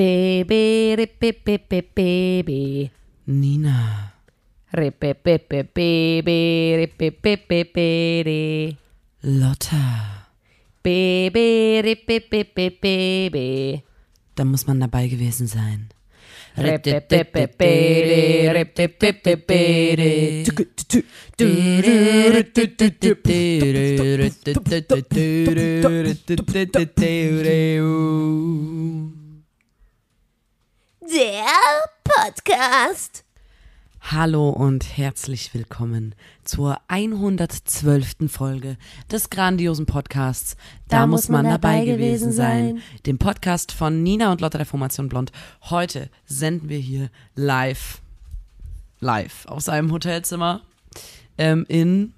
Baby, rippe, baby. Nina. Rippe, baby, rippe, baby. Lotta. Baby, rippe, baby. Da muss man dabei gewesen sein. Rippe, baby, rippe, baby. Der Podcast. Hallo und herzlich willkommen zur 112. Folge des grandiosen Podcasts. Da, muss man, dabei gewesen sein. Dem Podcast von Nina und Lotta der Formation Blond. Heute senden wir hier live, live aus einem Hotelzimmer ähm, in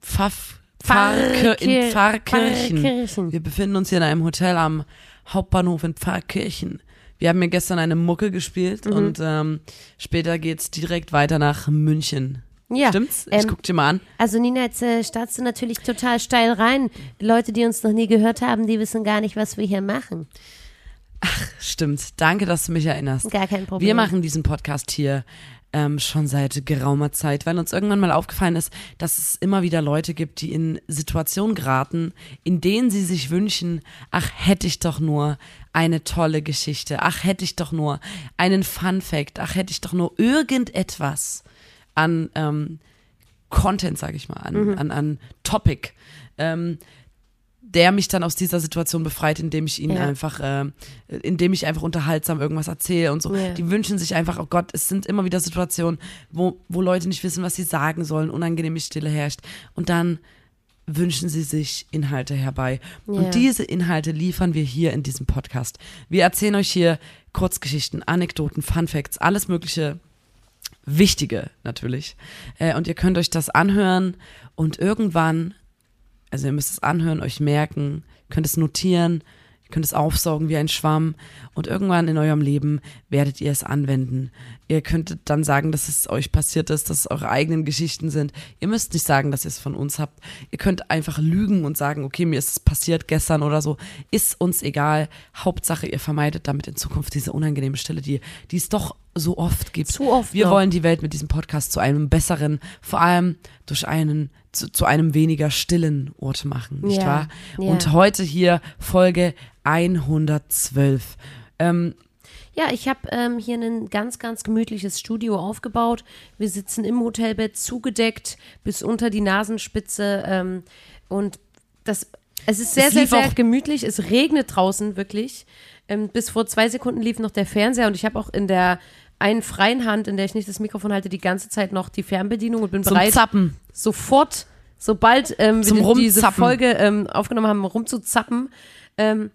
Pfaff, Pfarrkir in Pfarrkirchen. Pfarrkirchen. Wir befinden uns hier in einem Hotel am Hauptbahnhof in Pfarrkirchen. Wir haben ja gestern eine Mucke gespielt Mhm. und ähm, später geht's direkt weiter nach München. Ja, Stimmt's? Ich ähm, guck dir mal an. Also Nina, jetzt äh, startest du natürlich total steil rein. Leute, die uns noch nie gehört haben, die wissen gar nicht, was wir hier machen. Stimmt. Danke, dass du mich erinnerst. Gar kein Problem. Wir machen diesen Podcast hier ähm, schon seit geraumer Zeit, weil uns irgendwann mal aufgefallen ist, dass es immer wieder Leute gibt, die in Situationen geraten, in denen sie sich wünschen, ach, hätte ich doch nur eine tolle Geschichte, ach, hätte ich doch nur einen Fun Fact, ach, hätte ich doch nur irgendetwas an ähm, Content, sage ich mal, an, an, an Topic. Ähm, der mich dann aus dieser Situation befreit, indem ich ihnen Ja. einfach, äh, indem ich einfach unterhaltsam irgendwas erzähle und so. Ja. Die wünschen sich einfach, oh Gott, es sind immer wieder Situationen, wo, wo Leute nicht wissen, was sie sagen sollen, unangenehme Stille herrscht. Und dann wünschen sie sich Inhalte herbei. Ja. Und diese Inhalte liefern wir hier in diesem Podcast. Wir erzählen euch hier Kurzgeschichten, Anekdoten, Fun Facts, alles Mögliche Wichtige natürlich. Äh, und ihr könnt euch das anhören und irgendwann, also ihr müsst es anhören, euch merken, könnt es notieren, könnt es aufsaugen wie ein Schwamm und irgendwann in eurem Leben werdet ihr es anwenden. Ihr könntet dann sagen, dass es euch passiert ist, dass es eure eigenen Geschichten sind. Ihr müsst nicht sagen, dass ihr es von uns habt. Ihr könnt einfach lügen und sagen, okay, mir ist es passiert gestern oder so. Ist uns egal. Hauptsache, ihr vermeidet damit in Zukunft diese unangenehme Stille, die, die es doch so oft gibt. Zu oft Wir noch. wollen die Welt mit diesem Podcast zu einem besseren, vor allem durch einen, zu, zu einem weniger stillen Ort machen, nicht Ja, wahr? ja. Und heute hier Folge 112. Ähm, Ja, ich habe ähm, hier ein ganz, ganz gemütliches Studio aufgebaut. Wir sitzen im Hotelbett zugedeckt bis unter die Nasenspitze ähm, und das, es ist sehr, Es sehr, sehr auch- gemütlich. Es regnet draußen wirklich. Ähm, bis vor zwei Sekunden lief noch der Fernseher und ich habe auch in der einen freien Hand, in der ich nicht das Mikrofon halte, die ganze Zeit noch die Fernbedienung und bin zum bereit, Zappen. sofort, sobald ähm, wir die- diese. Folge ähm, aufgenommen haben, rumzuzappen. Ähm,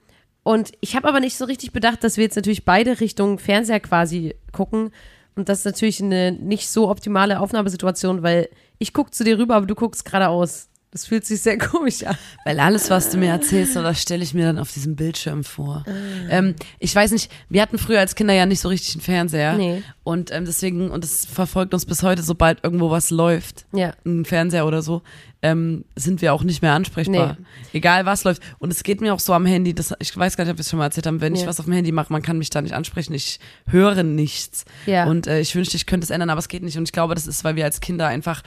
und ich habe aber nicht so richtig bedacht, dass wir jetzt natürlich beide Richtung Fernseher quasi gucken. Und das ist natürlich eine nicht so optimale Aufnahmesituation, weil ich gucke zu dir rüber, aber du guckst geradeaus. Das fühlt sich sehr komisch an. Weil alles, was du mir erzählst, so, das stelle ich mir dann auf diesem Bildschirm vor. Ähm, ich weiß nicht, wir hatten früher als Kinder ja nicht so richtig einen Fernseher. Nee. Und ähm, deswegen, und das verfolgt uns bis heute, sobald irgendwo was läuft, Ja. ein Fernseher oder so, ähm, sind wir auch nicht mehr ansprechbar. Egal was läuft. Und es geht mir auch so am Handy, das, ich weiß gar nicht, ob wir es schon mal erzählt haben, wenn ich Ja. was auf dem Handy mache, man kann mich da nicht ansprechen, ich höre nichts. Ja. Und äh, ich wünschte, ich könnte es ändern, aber es geht nicht. Und ich glaube, das ist, weil wir als Kinder einfach,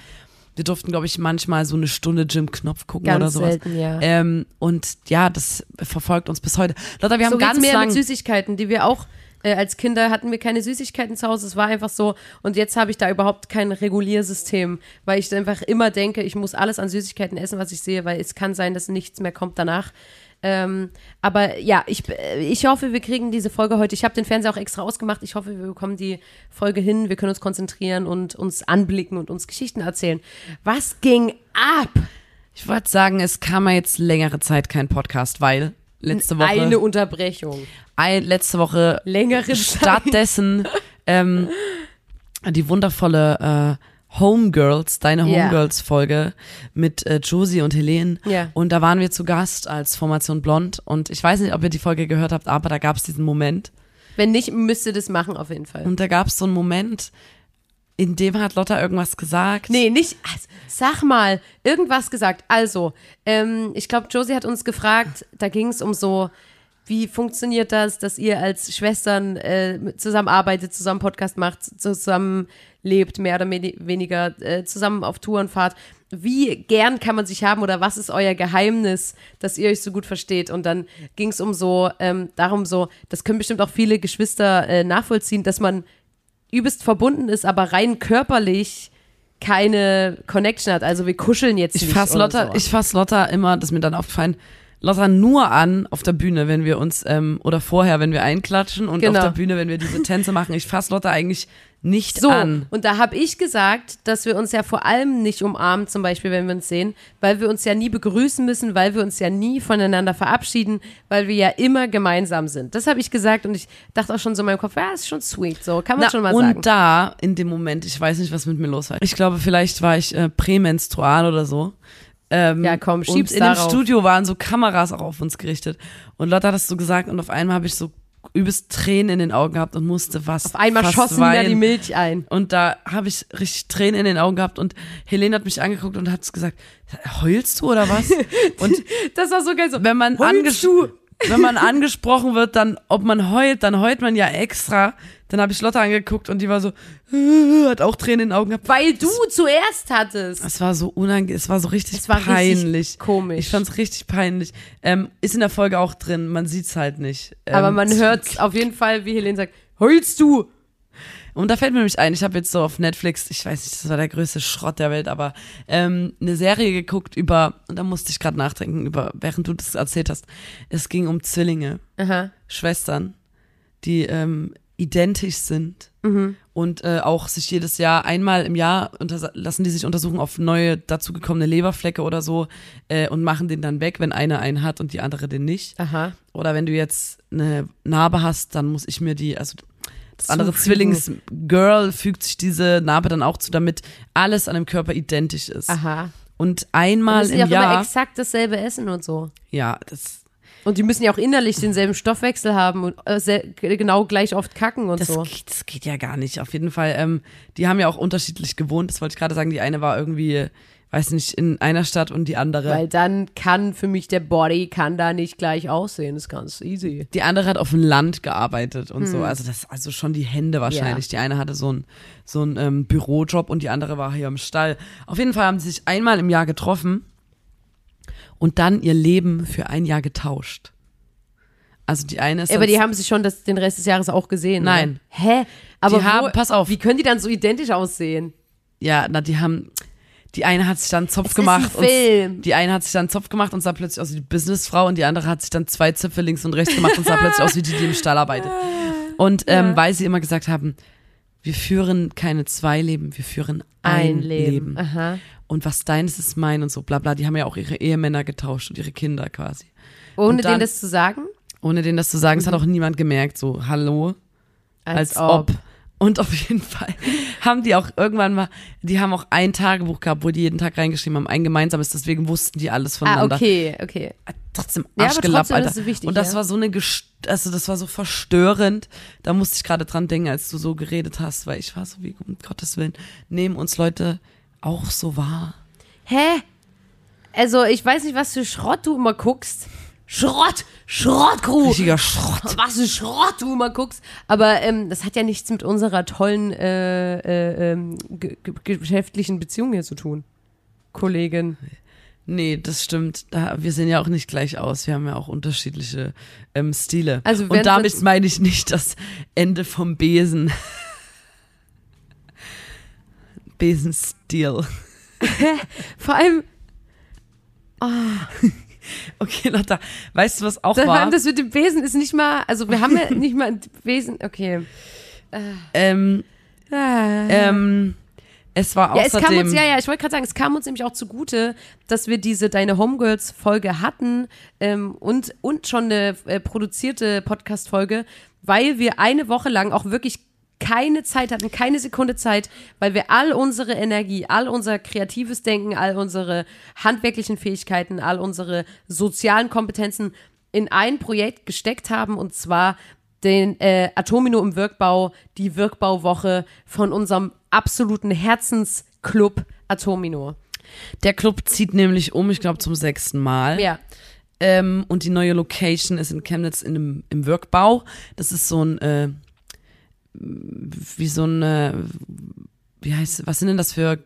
wir durften, glaube ich, manchmal so eine Stunde Jim-Knopf gucken Ganz oder sowas. selten, ja. Ähm, und ja, das verfolgt uns bis heute. Lotta, wir haben so ganz mir lang, mit Süßigkeiten, die wir auch äh, als Kinder hatten wir keine Süßigkeiten zu Hause. Es war einfach so. Und jetzt habe ich da überhaupt kein Reguliersystem, weil ich einfach immer denke, ich muss alles an Süßigkeiten essen, was ich sehe, weil es kann sein, dass nichts mehr kommt danach. Ähm, aber ja, ich, äh, ich hoffe, wir kriegen diese Folge heute. Ich habe den Fernseher auch extra ausgemacht. Ich hoffe, wir bekommen die Folge hin. Wir können uns konzentrieren und uns anblicken und uns Geschichten erzählen. Was ging ab? ich wollte sagen, es kam ja jetzt längere Zeit kein Podcast, weil letzte Woche, Eine Unterbrechung. ein, letzte Woche Längere Zeit. stattdessen ähm, die wundervolle äh, Homegirls, deine. Homegirls-Folge mit äh, Josie und Helene. Ja. Und da waren wir zu Gast als Formation Blond. Und ich weiß nicht, ob ihr die Folge gehört habt, aber da gab es diesen Moment. Wenn nicht, müsst ihr das machen auf jeden Fall. Und da gab es so einen Moment, in dem hat Lotta irgendwas gesagt. Nee, nicht. also, Sag mal, irgendwas gesagt. Also, ähm, ich glaube, Josie hat uns gefragt, da ging es um so, wie funktioniert das, dass ihr als Schwestern äh, zusammenarbeitet, zusammen Podcast macht, zusammen lebt, mehr oder weniger äh, zusammen auf Touren fahrt. Wie gern kann man sich haben oder was ist euer Geheimnis, dass ihr euch so gut versteht? Und dann ging es um so, ähm, darum so, das können bestimmt auch viele Geschwister äh, nachvollziehen, dass man übelst verbunden ist, aber rein körperlich keine Connection hat. Also wir kuscheln jetzt ich nicht. Fass Lotta, so. Ich fasse Lotta immer, das ist mir dann aufgefallen, Lotta nur an auf der Bühne, wenn wir uns, ähm, oder vorher, wenn wir einklatschen und Genau. auf der Bühne, wenn wir diese Tänze machen. Ich fasse Lotta eigentlich nicht So, an. und da habe ich gesagt, dass wir uns ja vor allem nicht umarmen, zum Beispiel, wenn wir uns sehen, weil wir uns ja nie begrüßen müssen, weil wir uns ja nie voneinander verabschieden, weil wir ja immer gemeinsam sind. Das habe ich gesagt und ich dachte auch schon so in meinem Kopf, ja, ist schon sweet, so kann man Na, schon mal und sagen. da, in dem Moment, ich weiß nicht, was mit mir los war. Ich glaube, vielleicht war ich äh, prämenstrual oder so. Ähm, Ja, komm, und schieb's in dem darauf. Studio waren so Kameras auch auf uns gerichtet. Und Lotta hat das so gesagt und auf einmal habe ich so übelst Tränen in den Augen gehabt und musste was. Auf einmal schossen wieder weinen. die Milch ein. Und da habe ich richtig Tränen in den Augen gehabt und Helene hat mich angeguckt und hat gesagt, heulst du oder was? Und Das war so geil so. wenn man, Heulst anges du? Wenn man angesprochen wird, dann, ob man heult, dann heult man ja extra. Dann habe ich Lotta angeguckt und die war so, hat auch Tränen in den Augen gehabt. Weil du zuerst hattest. Es war so unangenehm, es war so richtig Es war richtig peinlich. komisch. Ich fand's richtig peinlich. Ähm, ist in der Folge auch drin, man sieht's halt nicht. Ähm, Aber man hört auf jeden Fall, wie Helene sagt, heulst du? Und da fällt mir nämlich ein, ich habe jetzt so auf Netflix, ich weiß nicht, das war der größte Schrott der Welt, aber ähm, eine Serie geguckt über, und da musste ich gerade nachdenken, über, während du das erzählt hast. Es ging um Zwillinge, Aha. Schwestern, die ähm, identisch sind Mhm. und äh, auch sich jedes Jahr einmal im Jahr lassen die sich untersuchen auf neue dazugekommene Leberflecke oder so äh, und machen den dann weg, wenn einer einen hat und die andere den nicht. Aha. Oder wenn du jetzt eine Narbe hast, dann muss ich mir die, also das andere. Zwillingsgirl fügt sich diese Narbe dann auch zu, damit alles an dem Körper identisch ist. Aha. Und einmal Müssen die im auch immer Jahr, exakt dasselbe essen und so. ja, das, Und die müssen ja auch innerlich denselben Stoffwechsel haben und äh, sel- genau gleich oft kacken und das, so. geht, das geht ja gar nicht. Auf jeden Fall, ähm, die haben ja auch unterschiedlich gewohnt. Das wollte ich gerade sagen. Die eine war irgendwie, weiß nicht, in einer Stadt und die andere. Weil dann kann für mich der Body kann da nicht gleich aussehen. Das ist ganz easy. die andere hat auf dem Land gearbeitet und Hm. so. Also das, also schon die Hände wahrscheinlich. Die eine hatte so einen so einen, ähm, Bürojob und die andere war hier im Stall. Auf jeden Fall haben sie sich einmal im Jahr getroffen und dann ihr Leben für ein Jahr getauscht. Also die eine ist Aber die haben sich schon das, den Rest des Jahres auch gesehen. Nein. Oder? Hä? Aber Die haben- wo, pass auf. Wie können die dann so identisch aussehen? ja, na, die haben, die eine hat sich dann einen Zopf Es gemacht ein und die eine hat sich dann Zopf gemacht und sah plötzlich aus wie die Businessfrau und die andere hat sich dann zwei Zöpfe links und rechts gemacht und sah plötzlich aus wie die, die im Stall arbeitet. Und ähm, Ja. weil sie immer gesagt haben, wir führen keine zwei Leben, wir führen ein, Leben. Aha. Und was deines ist mein und so, bla bla. Die haben ja auch ihre Ehemänner getauscht und ihre Kinder quasi. Ohne dann- denen das zu sagen? Ohne denen das zu sagen, es hat auch niemand gemerkt, so, hallo, als, ob. Und auf jeden Fall haben die auch irgendwann mal, die haben auch ein Tagebuch gehabt, wo die jeden Tag reingeschrieben haben, ein gemeinsames, deswegen wussten die alles Ah, voneinander. okay, okay. Trotzdem Ja, aber Arschgelapp, trotzdem, Alter. das wichtig, und das ja. war so eine, also das war so verstörend. Da musste ich gerade dran denken, als du so geredet hast, weil ich war so wie, um Gottes Willen, nehmen uns Leute auch so wahr. Hä? Also, ich weiß nicht, was für Schrott du immer guckst. Schrott! Schrott, Crew! Richtiger Schrott. Was für Schrott du immer guckst. Aber ähm, das hat ja nichts mit unserer tollen äh, äh, ähm, ge ge geschäftlichen Beziehung hier zu tun. Kollegin. Nee, das stimmt. Da, wir sehen ja auch nicht gleich aus. Wir haben ja auch unterschiedliche ähm, Stile. Also Und damit meine ich nicht das Ende vom Besen. Besenstil. Vor allem, Okay, Lotta, weißt du, was auch vor war? das mit dem Besen ist nicht mal, also wir haben ja nicht mal ein Besen, okay. ähm, Ah. ähm, es war Ja, es außerdem... kam uns, ja, ja, ich wollte gerade sagen, es kam uns nämlich auch zugute, dass wir diese Deine Homegirls-Folge hatten ähm, und, und schon eine äh, produzierte Podcast-Folge, weil wir eine Woche lang auch wirklich keine Zeit hatten, keine Sekunde Zeit, weil wir all unsere Energie, all unser kreatives Denken, all unsere handwerklichen Fähigkeiten, all unsere sozialen Kompetenzen in ein Projekt gesteckt haben und zwar den äh, Atomino im Wirkbau, die Wirkbauwoche von unserem absoluten Herzensclub Atomino. Der Club zieht nämlich um, ich glaube, zum sechsten Mal. Ja. Ähm, und die neue Location ist in Chemnitz in einem, im Wirkbau. Das ist so ein, äh, wie so ein, äh, wie heißt, was sind denn das für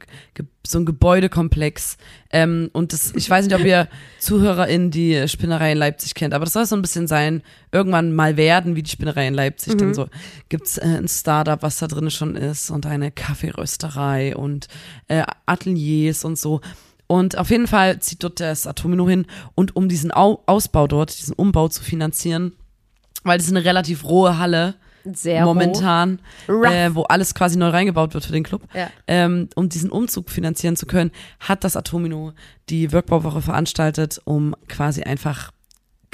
so ein Gebäudekomplex? Ähm, und das, ich weiß nicht, ob ihr ZuhörerInnen die Spinnerei in Leipzig kennt, aber das soll so ein bisschen sein, irgendwann mal werden wie die Spinnerei in Leipzig. Mhm. Dann so gibt's äh, ein Startup, was da drin schon ist und eine Kaffeerösterei und äh, Ateliers und so. Und auf jeden Fall zieht dort das Atomino hin und um diesen Au Ausbau dort, diesen Umbau zu finanzieren, weil das ist eine relativ rohe Halle, Sehr momentan, äh, wo alles quasi neu reingebaut wird für den Club. Ja. Ähm, um diesen Umzug finanzieren zu können, hat das Atomino die Workbauwoche veranstaltet, um quasi einfach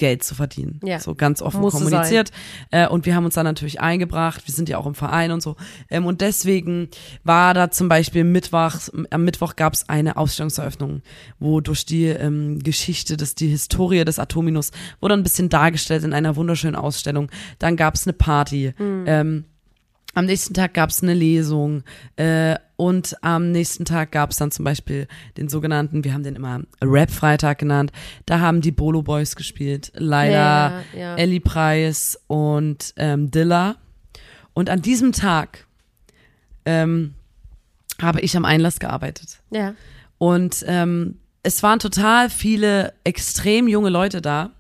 Geld zu verdienen. Ja. So ganz offen Muss kommuniziert. Äh, und wir haben uns da natürlich eingebracht. Wir sind ja auch im Verein und so. Ähm, und deswegen war da zum Beispiel Mittwochs, am Mittwoch gab es eine Ausstellungseröffnung, wo durch die ähm, Geschichte, des, die Historie des Atominos wurde ein bisschen dargestellt in einer wunderschönen Ausstellung. Dann gab es eine Party. Ähm, am nächsten Tag gab es eine Lesung äh, und am nächsten Tag gab es dann zum Beispiel den sogenannten, wir haben den immer Rap-Freitag genannt, da haben die Bolo Boys gespielt, Laila, Ja, ja. Ellie Preis und ähm, Dilla. Und an diesem Tag ähm, habe ich am Einlass gearbeitet. Ja. Und ähm, es waren total viele extrem junge Leute da.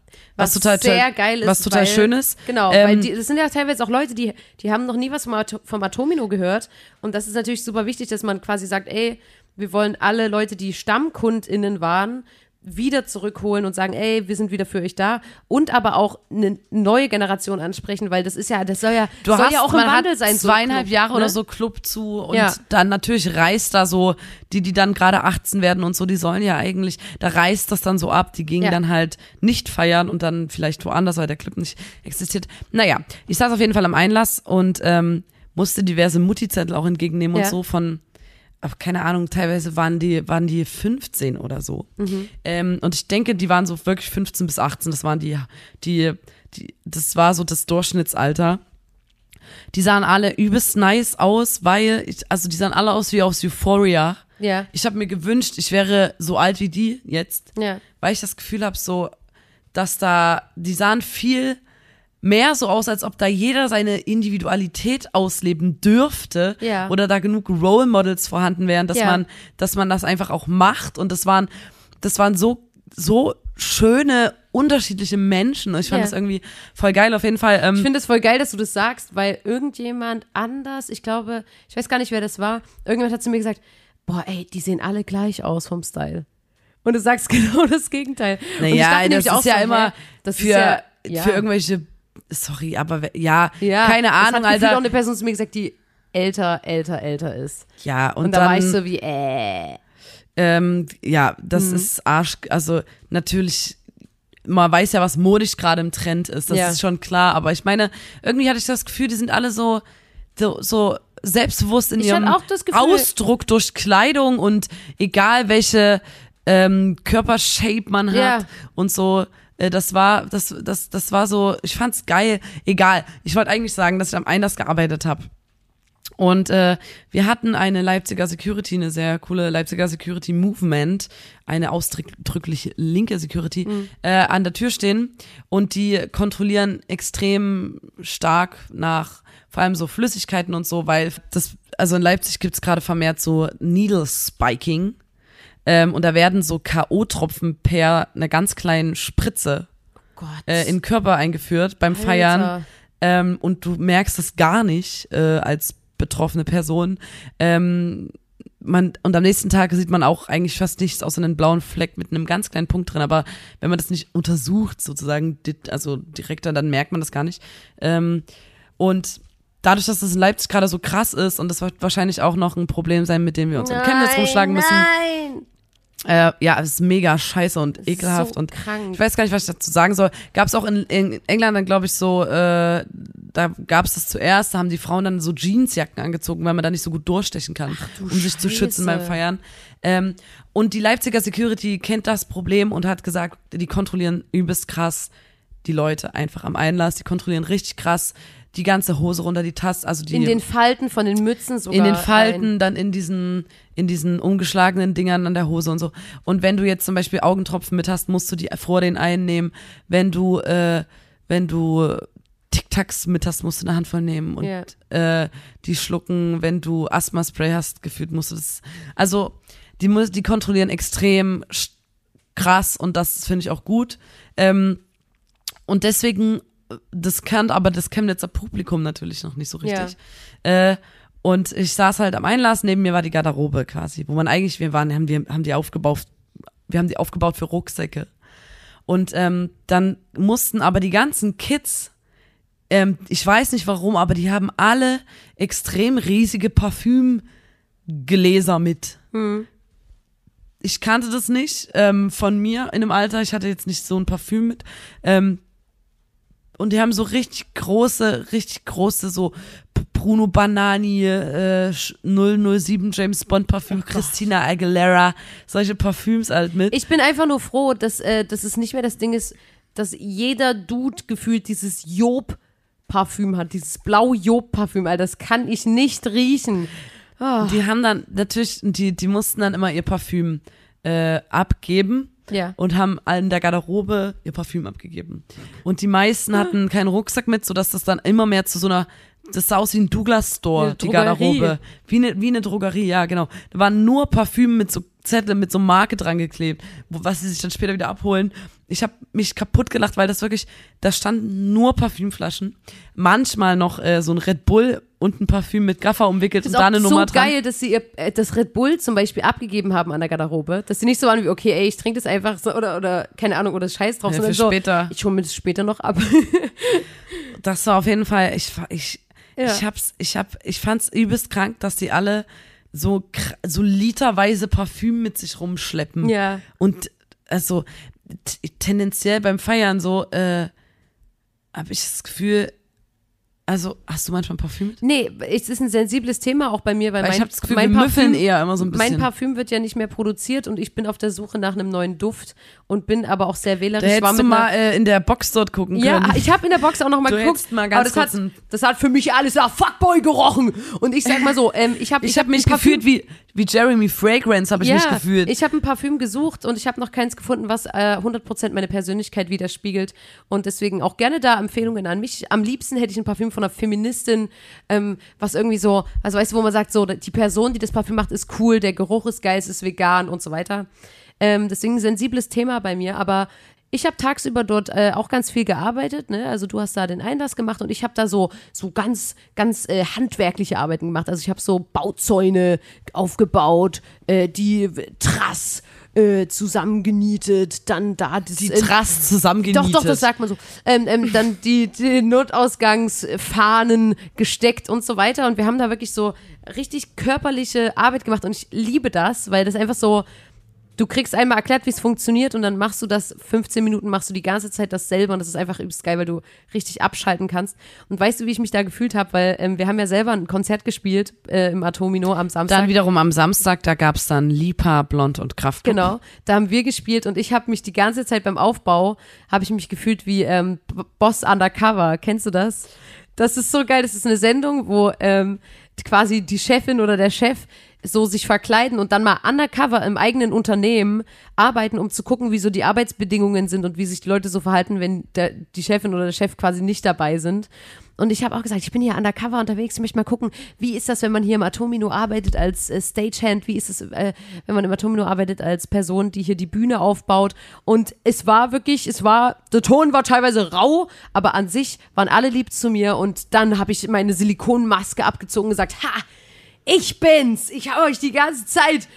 Was, total sehr geil ist. Was total weil, schön ist. Genau, Ähm, weil die, das sind ja teilweise auch Leute, die, die haben noch nie was vom, Ato vom Atomino gehört. Und das ist natürlich super wichtig, dass man quasi sagt, ey, wir wollen alle Leute, die StammkundInnen waren, wieder zurückholen und sagen, ey, wir sind wieder für euch da. Und aber auch eine neue Generation ansprechen, weil das ist ja, das soll ja, Du soll hast ja auch im Wandel sein. so zweieinhalb Club, Jahre ne? oder so Club zu und Ja. dann natürlich reißt da so, die, die dann gerade 18 werden und so, die sollen ja eigentlich, da reißt das dann so ab, die gingen Ja. dann halt nicht feiern und dann vielleicht woanders, weil der Club nicht existiert. Naja, ich saß auf jeden Fall am Einlass und ähm, musste diverse Mutti-Zettel auch entgegennehmen und Ja. so von, ach, keine Ahnung, teilweise waren die, waren die 15 oder so. Mhm. Ähm, und ich denke, die waren so wirklich 15 bis 18, das waren die, die, die, das war so das Durchschnittsalter. Die sahen alle übelst nice aus, weil, ich, also die sahen alle aus wie aus Euphoria. Ja, Ich habe mir gewünscht, ich wäre so alt wie die jetzt, ja. weil ich das Gefühl habe, so, dass da, die sahen viel mehr so aus, als ob da jeder seine Individualität ausleben dürfte Ja. oder da genug Role Models vorhanden wären, dass Ja. man, dass man das einfach auch macht und das waren, das waren so, so schöne, unterschiedliche Menschen und ich fand Ja. das irgendwie voll geil auf jeden Fall. Ähm, Ich finde es voll geil, dass du das sagst, weil irgendjemand anders, ich glaube, ich weiß gar nicht, wer das war, irgendjemand hat zu mir gesagt, boah, ey, die sehen alle gleich aus vom Style. Und du sagst genau das Gegenteil. Naja, das ist auch ja so, immer hä, das für, ist ja, ja, für irgendwelche, sorry, aber ja, ja, keine Ahnung, Alter. auch eine Person zu mir gesagt, die älter, älter, älter ist. ja, und, Und, da dann, war ich so wie, äh. ähm, ja, das Mhm. ist Arsch, also natürlich, man weiß ja, was modisch gerade im Trend ist, das Ja. ist schon klar, aber ich meine, irgendwie hatte ich das Gefühl, die sind alle so, so, so selbstbewusst in Ich ihrem hatte auch das Gefühl- Ausdruck durch Kleidung und egal welche ähm, Körpershape man hat Ja. und so. Äh, Das war, das, das, das war so, ich fand's geil. Egal. Ich wollte eigentlich sagen, dass ich am Einlass gearbeitet habe. Und äh, wir hatten eine Leipziger Security, eine sehr coole Leipziger Security Movement, eine ausdrücklich linke Security, äh, an der Tür stehen und die kontrollieren extrem stark nach vor allem so Flüssigkeiten und so, weil das, also in Leipzig gibt's gerade vermehrt so Needle Spiking. Ähm, und da werden so K.O.-Tropfen per einer ganz kleinen Spritze Gott. äh, in den Körper eingeführt beim Feiern. Alter. Ähm, und du merkst es gar nicht äh, als betroffene Person. Ähm, man, und am nächsten Tag sieht man auch eigentlich fast nichts außer einen blauen Fleck mit einem ganz kleinen Punkt drin. Aber wenn man das nicht untersucht, sozusagen, also direkt, dann- dann merkt man das gar nicht. Ähm, und dadurch, dass das in Leipzig gerade so krass ist, und das wird wahrscheinlich auch noch ein Problem sein, mit dem wir uns in Chemnitz rumschlagen müssen. Äh, ja, es ist mega scheiße und ekelhaft so und krank. ich weiß gar nicht, was ich dazu sagen soll. Gab es auch in, in England dann, glaube ich, so, äh, da gab es das zuerst, da haben die Frauen dann so Jeansjacken angezogen, weil man da nicht so gut durchstechen kann, du um sich zu schützen beim. Feiern. Ähm, und die Leipziger Security kennt das Problem und hat gesagt, die kontrollieren übelst krass die Leute einfach am Einlass, die kontrollieren richtig krass die ganze Hose runter, die Tasse, also die In den Falten von den Mützen sogar. in den Falten, rein. dann in diesen, in diesen umgeschlagenen Dingern an der Hose und so. Und wenn du jetzt zum Beispiel Augentropfen mit hast, musst du die vor den einnehmen. Wenn du, äh, wenn du Tic-Tacs mit hast, musst du eine Handvoll nehmen und Ja. äh, die schlucken. Wenn du Asthma-Spray hast, gefühlt musst du das. Also die, muss, die kontrollieren extrem krass und das finde ich auch gut. Ähm, und deswegen, das kennt aber das Chemnitzer Publikum natürlich noch nicht so richtig. Äh, und ich saß halt am Einlass, neben mir war die Garderobe quasi, wo man eigentlich, wir waren, haben die, haben die aufgebaut, wir haben die aufgebaut für Rucksäcke. Und ähm, dann mussten aber die ganzen Kids, ähm, ich weiß nicht warum, aber die haben alle extrem riesige Parfümgläser mit. Ich kannte das nicht ähm, von mir in dem Alter. Ich hatte jetzt nicht so ein Parfüm mit. Ähm, und die haben so richtig große, richtig große, so Bruno Banani, äh, Sch- 007 James Bond Parfüm, Christina Aguilera, solche Parfüms halt mit. Ich bin einfach nur froh, dass, äh, dass es nicht mehr das Ding ist, dass jeder Dude gefühlt dieses Job-Parfüm hat, dieses Blau-Job-Parfüm, Alter, das kann ich nicht riechen. Ah, Die haben dann natürlich, die, die mussten dann immer ihr Parfüm äh, abgeben Ja. und haben in der Garderobe ihr Parfüm abgegeben. Und die meisten hatten keinen Rucksack mit, sodass das dann immer mehr zu so einer, das sah aus wie ein Douglas Store, Eine die Drogerie. Garderobe. Wie eine, wie eine Drogerie, ja, genau. Da waren nur Parfüm mit so Zettel, mit so Marke dran geklebt, wo, was sie sich dann später wieder abholen. Ich habe mich kaputt gelacht, weil das wirklich, da standen nur Parfümflaschen. Manchmal noch äh, so ein Red Bull und ein Parfüm mit Gaffer umwickelt Das und ist da eine Nummer dran. geil, dass sie ihr, äh, das Red Bull zum Beispiel abgegeben haben an der Garderobe. Dass sie nicht so waren wie, okay, ey, ich trinke das einfach so oder, oder keine Ahnung, oder Scheiß drauf, Ja, sondern für so, später. ich hole mir das später noch ab. das war auf jeden Fall, ich, ich, Ja. ich hab's, ich hab, ich fand's übelst krank, dass die alle so, so literweise Parfüm mit sich rumschleppen. ja. Und also tendenziell beim Feiern so, äh, habe ich das Gefühl, also hast du manchmal Parfüm mit? Nee, es ist ein sensibles Thema auch bei mir, weil, Weil mein, ich habe das Gefühl, mein Parfüm, eher immer so ein bisschen. Mein Parfüm wird ja nicht mehr produziert und ich bin auf der Suche nach einem neuen Duft und bin aber auch sehr da wählerisch. war hättest du mal äh, in der Box dort gucken Ja, können. ich habe in der Box auch noch mal Du geguckt. mal ganz aber das hat, ein- das hat für mich alles nach Fuckboy gerochen. Und ich sag mal so, ähm, ich habe ich habe mich gefühlt wie, wie Jeremy Fragrance, habe ich ja, mich gefühlt. Ich habe ein Parfüm gesucht und ich habe noch keins gefunden, was äh, 100% meine Persönlichkeit widerspiegelt. Und deswegen auch gerne da Empfehlungen an mich. Am liebsten hätte ich ein Parfüm von einer Feministin, ähm, was irgendwie so, also weißt du, wo man sagt, so, die Person, die das Parfüm macht, ist cool, der Geruch ist geil, es ist vegan und so weiter. Ähm, deswegen ein sensibles Thema bei mir, aber ich habe tagsüber dort äh, auch ganz viel gearbeitet, ne? Also du hast da den Einlass gemacht und ich habe da so so ganz ganz äh, handwerkliche Arbeiten gemacht. Also ich habe so Bauzäune aufgebaut, äh, die Trass äh, zusammengenietet, dann da das, die äh, Trass zusammengenietet. doch, doch, das sagt man so. Ähm, ähm, dann die, die Notausgangsfahnen gesteckt und so weiter. Und wir haben da wirklich so richtig körperliche Arbeit gemacht. Und ich liebe das, weil das einfach so, du kriegst einmal erklärt, wie es funktioniert und dann machst du das 15 Minuten, machst du die ganze Zeit dasselbe und das ist einfach übelst geil, weil du richtig abschalten kannst. Und weißt du, wie ich mich da gefühlt habe? Weil ähm, wir haben ja selber ein Konzert gespielt äh, im Atomino am Samstag. Dann wiederum am Samstag, da gab's dann Lipa, Blond und Kraft. Genau, da haben wir gespielt und ich habe mich die ganze Zeit beim Aufbau, habe ich mich gefühlt wie ähm, Boss Undercover. Kennst du das? Das ist so geil. Das ist eine Sendung, wo ähm, quasi die Chefin oder der Chef so sich verkleiden und dann mal undercover im eigenen Unternehmen arbeiten, um zu gucken, wie so die Arbeitsbedingungen sind und wie sich die Leute so verhalten, wenn der, die Chefin oder der Chef quasi nicht dabei sind. Und ich habe auch gesagt, ich bin hier undercover unterwegs, ich möchte mal gucken, wie ist das, wenn man hier im Atomino arbeitet als äh, Stagehand, wie ist es, äh, wenn man im Atomino arbeitet als Person, die hier die Bühne aufbaut. Und es war wirklich, es war, der Ton war teilweise rau, aber an sich waren alle lieb zu mir und dann habe ich meine Silikonmaske abgezogen und gesagt, ha, ich bin's, ich habe euch die ganze Zeit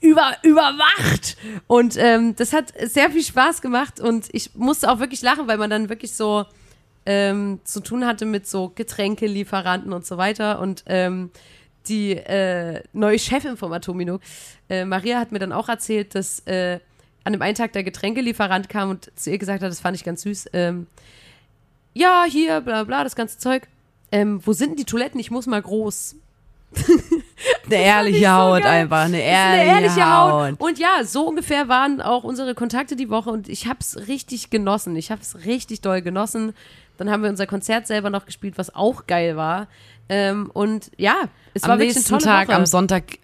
über, überwacht. Und ähm, das hat sehr viel Spaß gemacht und ich musste auch wirklich lachen, weil man dann wirklich so ähm, zu tun hatte mit so Getränkelieferanten und so weiter. Und ähm, die äh, neue Chefin vom Atomino, äh, Maria, hat mir dann auch erzählt, dass äh, an dem einen Tag der Getränkelieferant kam und zu ihr gesagt hat, das fand ich ganz süß, ähm, ja, hier, bla bla, das ganze Zeug. Ähm, wo sind denn die Toiletten? Ich muss mal groß. Eine ehrliche so Haut geil. einfach, eine ehrliche, eine ehrliche Haut. Haut. Und ja, so ungefähr waren auch unsere Kontakte die Woche und ich hab's richtig genossen. Ich hab's richtig doll genossen. Dann haben wir unser Konzert selber noch gespielt, was auch geil war. Ähm, und ja, es war am wirklich eine nächsten Tag, Woche. am Sonntag,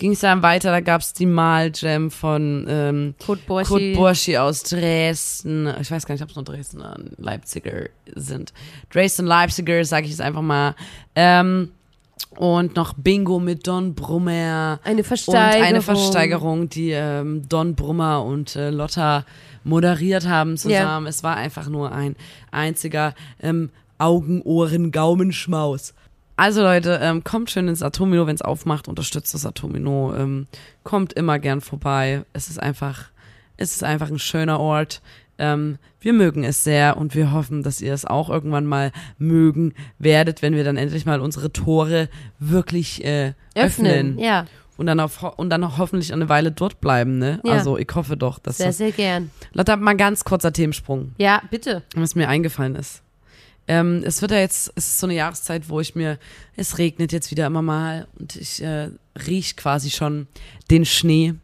ging es dann weiter, da gab es die Mal-Jam von ähm, Kurt Borschi. Kurt Borschi aus Dresden. Ich weiß gar nicht, ob es nur Dresdner Leipziger sind. Dresden Leipziger, sage ich jetzt einfach mal. Ähm, und noch Bingo mit Don Brummer. Eine Und Versteigerung. eine Versteigerung, die ähm, Don Brummer und äh, Lotta moderiert haben zusammen. Es war einfach nur ein einziger ähm, Augen, Ohren, Gaumenschmaus. Also Leute, ähm, kommt schön ins Atomino, wenn es aufmacht, unterstützt das Atomino, ähm, kommt immer gern vorbei. Es ist einfach, es ist einfach ein schöner Ort. Ähm, wir mögen es sehr und wir hoffen, dass ihr es auch irgendwann mal mögen werdet, wenn wir dann endlich mal unsere Tore wirklich äh, öffnen. öffnen. Ja, Und dann, auf, und dann auch hoffentlich eine Weile dort bleiben, ne? Ja. Also ich hoffe doch, dass sehr, das. sehr gern. Lotta, mal ganz kurzer Themensprung, Ja, bitte. was mir eingefallen ist. Ähm, es wird ja jetzt, es ist so eine Jahreszeit, wo ich mir, es regnet jetzt wieder immer mal und ich äh, riech quasi schon den Schnee,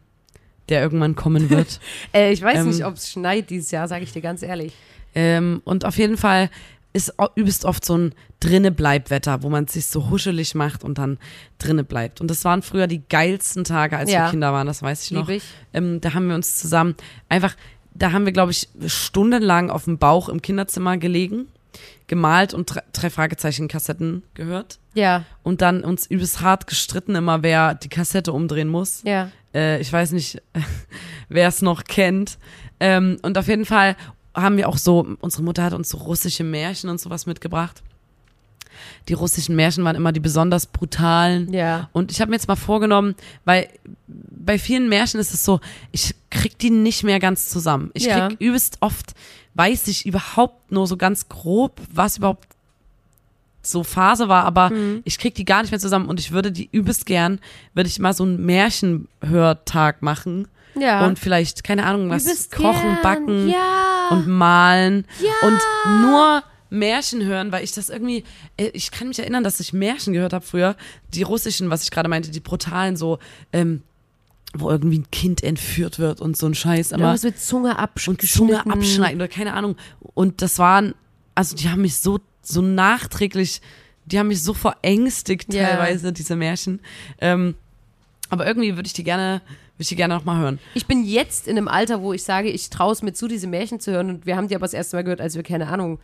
der irgendwann kommen wird. Äh, ich weiß Ähm, nicht, ob es schneit dieses Jahr, sage ich dir ganz ehrlich. ähm, und auf jeden Fall ist übelst oft so ein drinne Bleibwetter, wo man sich so huschelig macht und dann drinne bleibt. Und das waren früher die geilsten Tage, als Ja. wir Kinder waren, das weiß ich noch. Ich. Ähm, da haben wir uns zusammen einfach, da haben wir, glaube ich, stundenlang auf dem Bauch im Kinderzimmer gelegen, gemalt und drei, drei Fragezeichen Kassetten gehört Ja, und dann uns übelst hart gestritten, immer wer die Kassette umdrehen muss. ja. Äh, ich weiß nicht, wer es noch kennt. Ähm, und auf jeden Fall haben wir auch so, unsere Mutter hat uns so russische Märchen und sowas mitgebracht. Die russischen Märchen waren immer die besonders brutalen. Ja. Und ich habe mir jetzt mal vorgenommen, weil bei vielen Märchen ist es so, ich krieg die nicht mehr ganz zusammen. Ich Ja. krieg übelst oft, weiß ich überhaupt nur so ganz grob, was überhaupt so Phase war, aber Mhm. ich krieg die gar nicht mehr zusammen und ich würde die übelst gern, würde ich mal so einen Märchenhörtag machen Ja. und vielleicht, keine Ahnung, was kochen, gern. backen Ja. und malen Ja. und nur Märchen hören, weil ich das irgendwie, äh, ich kann mich erinnern, dass ich Märchen gehört habe früher, die russischen, was ich gerade meinte, die brutalen so, ähm, wo irgendwie ein Kind entführt wird und so ein Scheiß immer Irgendwas mit Zunge abschneiden. und Zunge abschneiden oder keine Ahnung. Und das waren, also die haben mich so, so nachträglich, die haben mich so verängstigt Ja. teilweise, diese Märchen. Ähm, aber irgendwie würde ich die gerne, würde ich die gerne nochmal hören. Ich bin jetzt in einem Alter, wo ich sage, ich traue es mir zu, diese Märchen zu hören. Und wir haben die aber das erste Mal gehört, als wir, keine Ahnung,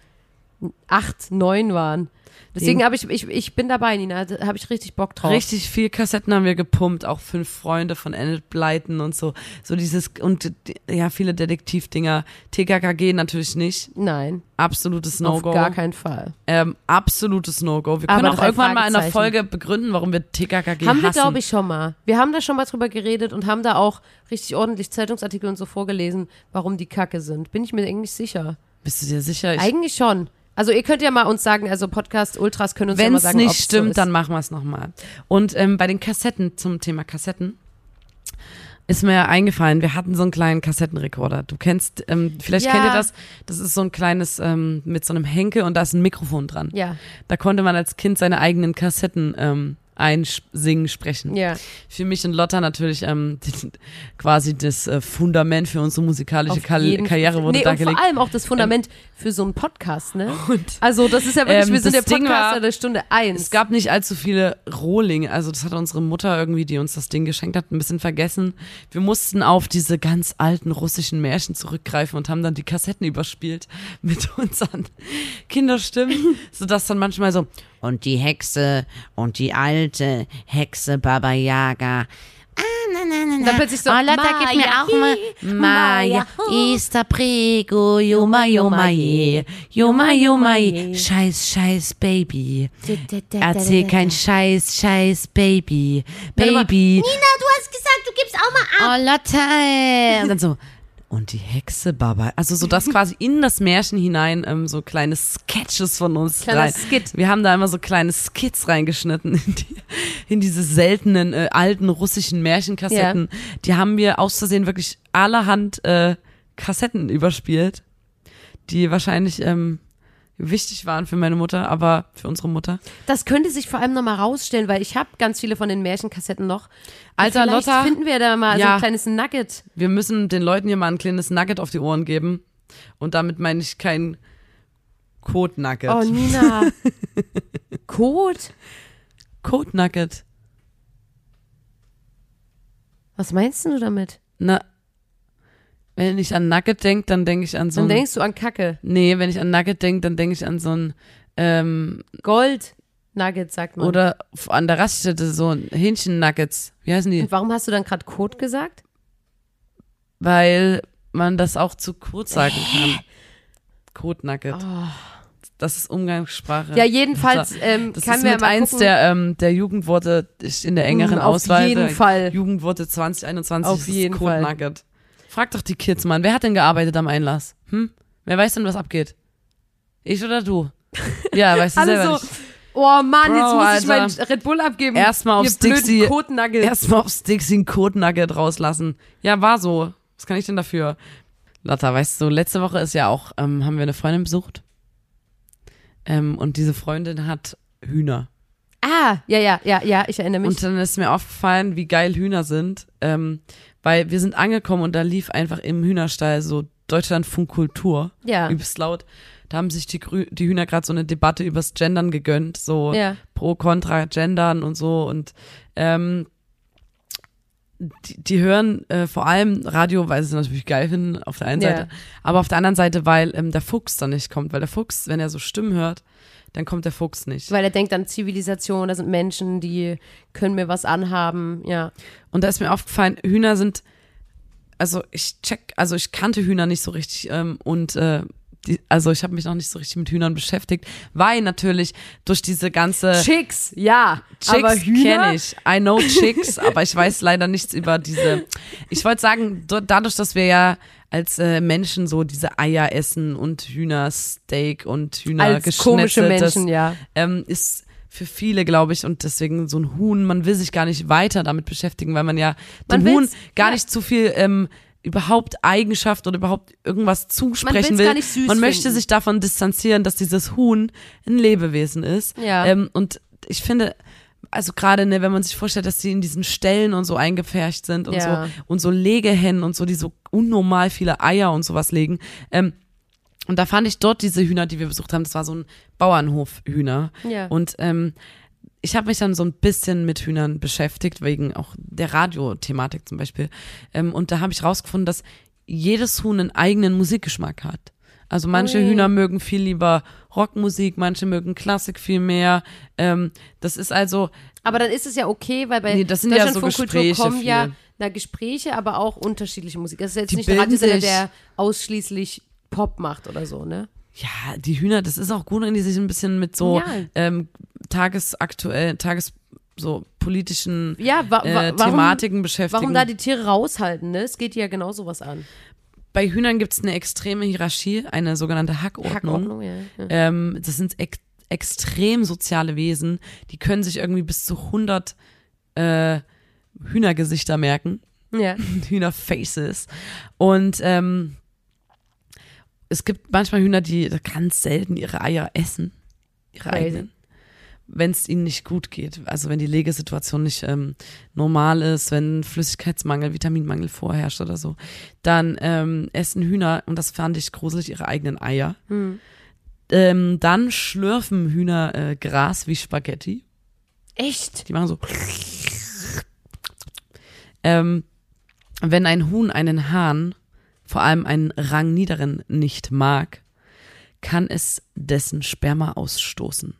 acht, neun waren. Deswegen habe ich, ich, ich bin dabei, Nina. Da habe ich richtig Bock drauf. Richtig viel Kassetten haben wir gepumpt, auch fünf Freunde von Enid Blyton und so. So dieses, und ja, viele Detektivdinger. TKKG natürlich nicht. Nein, Absolutes auf No-Go. gar keinen Fall. Ähm, absolutes No-Go. Wir Aber können auch irgendwann mal in einer. Folge begründen, warum wir TKKG haben wir, hassen. glaube ich, schon mal. Wir haben da schon mal drüber geredet und haben da auch richtig ordentlich Zeitungsartikel und so vorgelesen, warum die Kacke sind. Bin ich mir eigentlich sicher. Bist du dir sicher? Ich, Eigentlich schon. Also ihr könnt ja mal uns sagen, also Podcast Ultras können uns ja Wenn mal es sagen, nicht ob's so stimmt, ist. dann machen wir es nochmal. Und ähm, bei den Kassetten, zum Thema Kassetten, ist mir eingefallen, wir hatten so einen kleinen Kassettenrekorder. Du kennst, ähm, vielleicht Ja. kennt ihr das, das ist so ein kleines, ähm, mit so einem Henkel und da ist ein Mikrofon dran. Ja, Da konnte man als Kind seine eigenen Kassetten ähm, einsingen, sprechen. ja. Für mich und Lotta natürlich ähm, quasi das äh, Fundament für unsere musikalische Kar Karriere wurde nee, da und vor allem auch das Fundament für so einen Podcast, ne? Und Also das ist ja wirklich, Ähm, wir sind der Ding Podcast war, der Stunde eins. Es gab nicht allzu viele Rohlinge. Also das hat unsere Mutter irgendwie, die uns das Ding geschenkt hat, ein bisschen vergessen. Wir mussten auf diese ganz alten russischen Märchen zurückgreifen und haben dann die Kassetten überspielt mit unseren Kinderstimmen, sodass dann manchmal so und die Hexe und die alte Hexe Baba Yaga. Ah, na, na, na, na. Dann plötzlich so, oh, Lotta, gib mir auch mal Maya, Ista Prego, Joma, Joma, je, Joma, Joma, je. Scheiß, scheiß Baby. Erzähl kein Scheiß, Scheiß, Baby. Baby. Nina, du hast gesagt, du gibst auch mal ab. Oh, Lotte. Und dann so. Und die Hexe Baba. Also so das quasi in das Märchen hinein, ähm, so kleine Sketches von uns Kleiner rein. Skit. Wir haben da immer so kleine Skits reingeschnitten in, die, in diese seltenen äh, alten russischen Märchenkassetten. Die haben wir aus Versehen wirklich allerhand äh, Kassetten überspielt, die wahrscheinlich ähm, wichtig waren für meine Mutter, aber für unsere Mutter. Das könnte sich vor allem nochmal rausstellen, weil ich habe ganz viele von den Märchenkassetten noch. Alter, Vielleicht Lotta. finden wir da mal so Ja. ein kleines Nugget. Wir müssen den Leuten hier mal ein kleines Nugget auf die Ohren geben. Und damit meine ich kein Code Nugget. Oh, Nina. Code? Code Nugget. Was meinst du damit? Na, wenn ich an Nugget denke, dann denke ich an so Dann ein. denkst du an Kacke. Nee, wenn ich an Nugget denke, dann denke ich an so ein. Ähm, Gold Nuggets, sagt man. oder an der Raststätte so ein Hähnchen-Nuggets. Wie heißen die? Und warum hast du dann gerade Code gesagt? Weil man das auch zu kurz sagen kann. Code Nugget. Das ist Umgangssprache. Oh. Ja, jedenfalls ähm, Das kann ist wir mit mal eins gucken. der, ähm, der Jugendworte in der engeren auf Auswahl. jeden der Fall. Jugendworte 2021 Auf jeden Fall. Nugget. Frag doch die Kids, Mann. Wer hat denn gearbeitet am Einlass? Hm? Wer weiß denn, was abgeht? Ich oder du? Ja, weißt du Alle selber so, nicht. oh Mann, jetzt Bro, muss ich Alter. mein Red Bull abgeben. Erstmal aufs Dixie-. Erstmal aufs Dixie ein Code Nugget rauslassen. Ja, war so. Was kann ich denn dafür? Lotta, weißt du, letzte Woche ist ja auch, ähm, haben wir eine Freundin besucht. Ähm, und diese Freundin hat Hühner. Ah, ja, ja, ja, ja, ich erinnere mich. Und dann ist mir aufgefallen, wie geil Hühner sind. Ähm, weil wir sind angekommen und da lief einfach im Hühnerstall so Deutschlandfunk Kultur. Ja. Übelst laut. Da haben sich die, Grü die Hühner gerade so eine Debatte übers Gendern gegönnt. So Ja. pro, contra, Gendern und so. Und ähm, die, die hören äh, vor allem Radio, weil sie es natürlich geil finden, auf der einen Ja. Seite. Aber auf der anderen Seite, weil ähm, der Fuchs dann nicht kommt. Weil der Fuchs, wenn er so Stimmen hört, dann kommt der Fuchs nicht. Weil er denkt an Zivilisation, da sind Menschen, die können mir was anhaben, ja. Und da ist mir aufgefallen, Hühner sind, also ich check, also ich kannte Hühner nicht so richtig ähm, und äh, die, also ich habe mich noch nicht so richtig mit Hühnern beschäftigt, weil natürlich durch diese ganze Chicks, ja. aber Chicks Hühner, kenne ich. I know Chicks, aber ich weiß leider nichts über diese. Ich wollte sagen, dadurch, dass wir ja als äh, Menschen so diese Eier essen und Hühnersteak und Hühner als komische Menschen, ja. ähm, ist für viele, glaube ich, und deswegen so ein Huhn, man will sich gar nicht weiter damit beschäftigen, weil man ja Man dem Huhn gar ja. nicht zu viel ähm, überhaupt Eigenschaft oder überhaupt irgendwas zusprechen will. gar nicht süß man möchte finden. sich davon distanzieren, dass dieses Huhn ein Lebewesen ist. Ja. Ähm, und ich finde, also gerade, ne, wenn man sich vorstellt, dass die in diesen Ställen und so eingepfercht sind und Ja. so und so Legehennen und so, die so unnormal viele Eier und sowas legen. Ähm, und da fand ich dort diese Hühner, die wir besucht haben, das war so ein Bauernhof-Hühner. Ja. Und ähm, ich habe mich dann so ein bisschen mit Hühnern beschäftigt, wegen auch der Radiothematik zum Beispiel. Ähm, und da habe ich rausgefunden, dass jedes Huhn einen eigenen Musikgeschmack hat. Also manche Ui. Hühner mögen viel lieber Rockmusik, manche mögen Klassik viel mehr. Ähm, das ist also, Aber dann ist es ja okay, weil bei Nee, das sind ja so Gespräche kommen ja viel. na, Gespräche, aber auch unterschiedliche Musik. Das ist jetzt Die nicht der Radiosender, der ausschließlich Pop macht oder so, ne? Ja, die Hühner, das ist auch gut, wenn die sich ein bisschen mit so Ja. ähm, tagesaktuell, tages so politischen Ja, wa wa äh, warum, Thematiken beschäftigen. warum da die Tiere raushalten, ne? Es geht ja genau sowas an. Bei Hühnern gibt es eine extreme Hierarchie, eine sogenannte Hackordnung. Hackordnung, ja. ja. Ähm, das sind ex extrem soziale Wesen, die können sich irgendwie bis zu 100 äh, Hühnergesichter merken, ja. Hühnerfaces. Und ähm, es gibt manchmal Hühner, die ganz selten ihre Eier essen, ihre Crazy. eigenen. Wenn es ihnen nicht gut geht, also wenn die Legesituation nicht ähm, normal ist, wenn Flüssigkeitsmangel, Vitaminmangel vorherrscht oder so, dann ähm, essen Hühner, und das fand ich gruselig, ihre eigenen Eier. Hm. Ähm, dann schlürfen Hühner äh, Gras wie Spaghetti. Echt? Die machen so. Ähm, wenn ein Huhn einen Hahn, vor allem einen rangniederen, nicht mag, kann es dessen Sperma ausstoßen.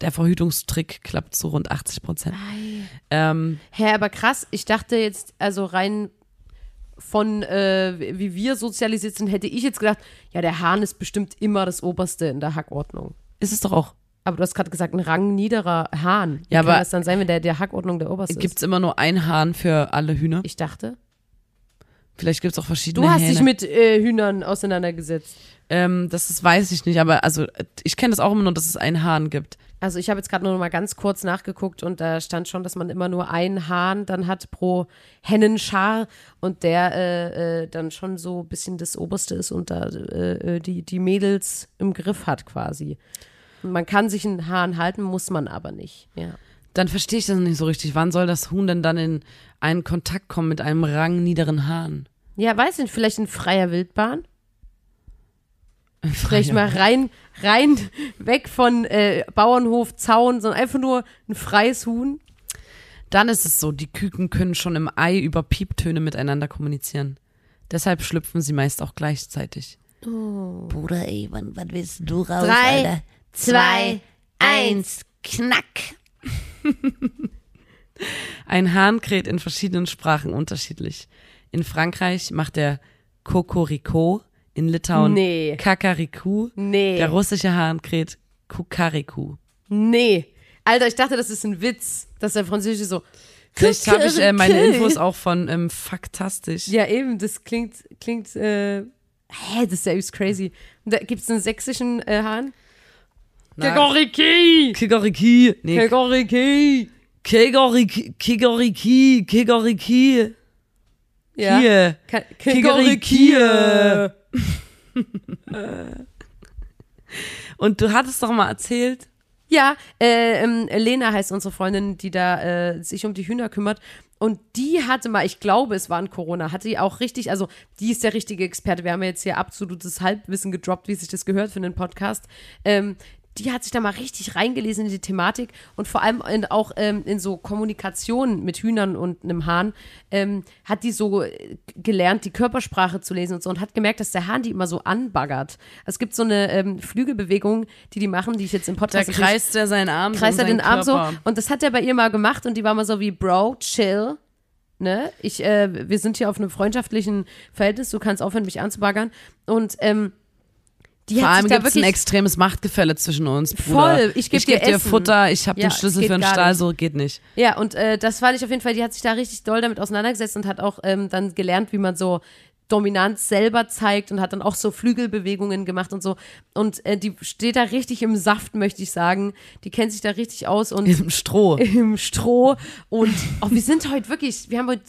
Der Verhütungstrick klappt zu rund 80 Prozent. Ähm, Hä, aber krass, ich dachte jetzt, also rein von äh, wie wir sozialisiert sind, hätte ich jetzt gedacht, ja, der Hahn ist bestimmt immer das Oberste in der Hackordnung. ist es doch auch. Aber du hast gerade gesagt, ein rangniederer Hahn. Wie Ja, kann aber- das dann sein, wenn der der Hackordnung der Oberste Gibt ist? es immer nur ein Hahn für alle Hühner? Ich dachte. Vielleicht gibt es auch verschiedene Du hast Hähne. dich mit äh, Hühnern auseinandergesetzt. ähm, das ist, weiß ich nicht, aber also ich kenne das auch immer nur, dass es einen Hahn gibt. Also ich habe jetzt gerade nur noch mal ganz kurz nachgeguckt und da stand schon, dass man immer nur einen Hahn dann hat pro Hennenschar und der äh, äh, dann schon so ein bisschen das Oberste ist und da äh, äh, die, die Mädels im Griff hat quasi. Und man kann sich einen Hahn halten, muss man aber nicht. Ja. Dann verstehe ich das nicht so richtig. Wann soll das Huhn denn dann in einen Kontakt kommen mit einem rangniederen Hahn? Ja, weiß nicht, vielleicht in freier Wildbahn? Vielleicht mal rein, rein, weg von äh, Bauernhof, Zaun, sondern einfach nur ein freies Huhn. Dann ist es so, die Küken können schon im Ei über Pieptöne miteinander kommunizieren. Deshalb schlüpfen sie meist auch gleichzeitig. Bruder, ey, wann, wann willst du raus, Drei, Alter? zwei, eins, knack. Ein Hahn kräht in verschiedenen Sprachen unterschiedlich. In Frankreich macht er Kokoriko, in Litauen Nee. Kakariku, Nee. der russische Hahn kräht Kukariku. Nee. Alter, ich dachte, das ist ein Witz, dass der Französische so. Vielleicht habe ich äh, meine. Infos auch von ähm, Faktastisch. Ja, eben, das klingt, klingt, äh, hä, das ist ja übelst crazy. Und da gibt's einen sächsischen äh, Hahn? Kikoriki! Kikoriki. Nee, Kikoriki! Kikoriki. Kikoriki. Kikoriki. Ja. Hier. Kikoriki! Und du hattest doch mal erzählt, Ja, äh, ähm, Lena heißt unsere Freundin, die da äh, sich um die Hühner kümmert. Und die hatte mal, ich glaube, es war ein Corona, hatte die auch richtig, also die ist der richtige Experte. Wir haben ja jetzt hier absolutes Halbwissen gedroppt, wie sich das gehört für einen Podcast. Ähm, die hat sich da mal richtig reingelesen in die Thematik und vor allem in, auch ähm, in so Kommunikation mit Hühnern und einem Hahn ähm, hat die so äh, gelernt, die Körpersprache zu lesen und so und hat gemerkt, dass der Hahn die immer so anbaggert. Es gibt so eine ähm, Flügelbewegung, die die machen, die ich jetzt im da Podcast natürlich- kreist er seinen Arm so kreist er den Arm so. Und das hat er bei ihr mal gemacht und die war mal so wie, Bro, chill. Ne? Ich, äh, wir sind hier auf einem freundschaftlichen Verhältnis, du kannst aufhören, mich anzubaggern. Und ähm, die Vor allem gibt es ein extremes Machtgefälle zwischen uns, Bruder. Voll, ich geb ich geb dir Essen. Futter, ich habe Ja, den Schlüssel für den Stall, so geht nicht. Ja, und äh, das fand ich auf jeden Fall, die hat sich da richtig doll damit auseinandergesetzt und hat auch ähm, dann gelernt, wie man so Dominanz selber zeigt und hat dann auch so Flügelbewegungen gemacht und so. Und äh, die steht da richtig im Saft, möchte ich sagen. Die kennt sich da richtig aus und Im Stroh. im Stroh. Und oh, wir sind heute wirklich, wir haben heute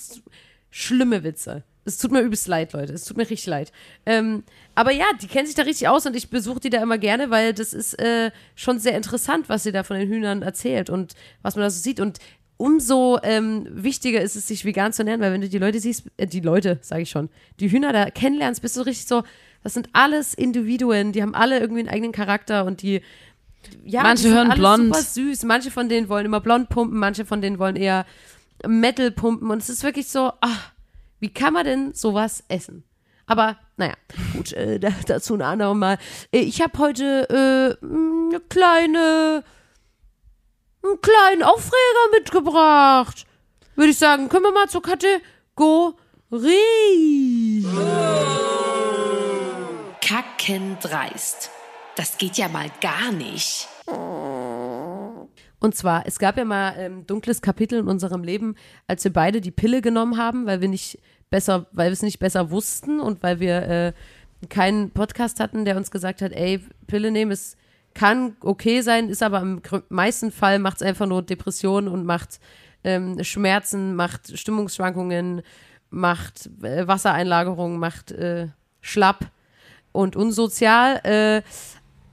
schlimme Witze. Es tut mir übelst leid, Leute. Es tut mir richtig leid. Ähm, aber ja, die kennt sich da richtig aus und ich besuche die da immer gerne, weil das ist äh, schon sehr interessant, was sie da von den Hühnern erzählt und was man da so sieht. Und umso ähm, wichtiger ist es, sich vegan zu ernähren, weil wenn du die Leute siehst, äh, die Leute, sage ich schon, die Hühner da kennenlernst, bist du richtig so, das sind alles Individuen, die haben alle irgendwie einen eigenen Charakter und die ja, Manche die hören blond. super süß. Manche von denen wollen immer blond pumpen, manche von denen wollen eher Metal pumpen. Und es ist wirklich so, ach, wie kann man denn sowas essen? Aber naja, gut, äh, da, dazu ein anderes Mal. Äh, ich habe heute äh, eine kleine, einen kleinen Aufreger mitgebracht. Würde ich sagen, können wir mal zur Kategorie. Kackendreist. Das geht ja mal gar nicht. Und zwar, es gab ja mal ähm, dunkles Kapitel in unserem Leben, als wir beide die Pille genommen haben, weil wir nicht besser, weil wir es nicht besser wussten und weil wir äh, keinen Podcast hatten, der uns gesagt hat, ey, Pille nehmen ist kann okay sein, ist aber im meisten Fall macht es einfach nur Depressionen und macht ähm, Schmerzen, macht Stimmungsschwankungen, macht äh, Wassereinlagerung, macht äh, schlapp und unsozial. Äh,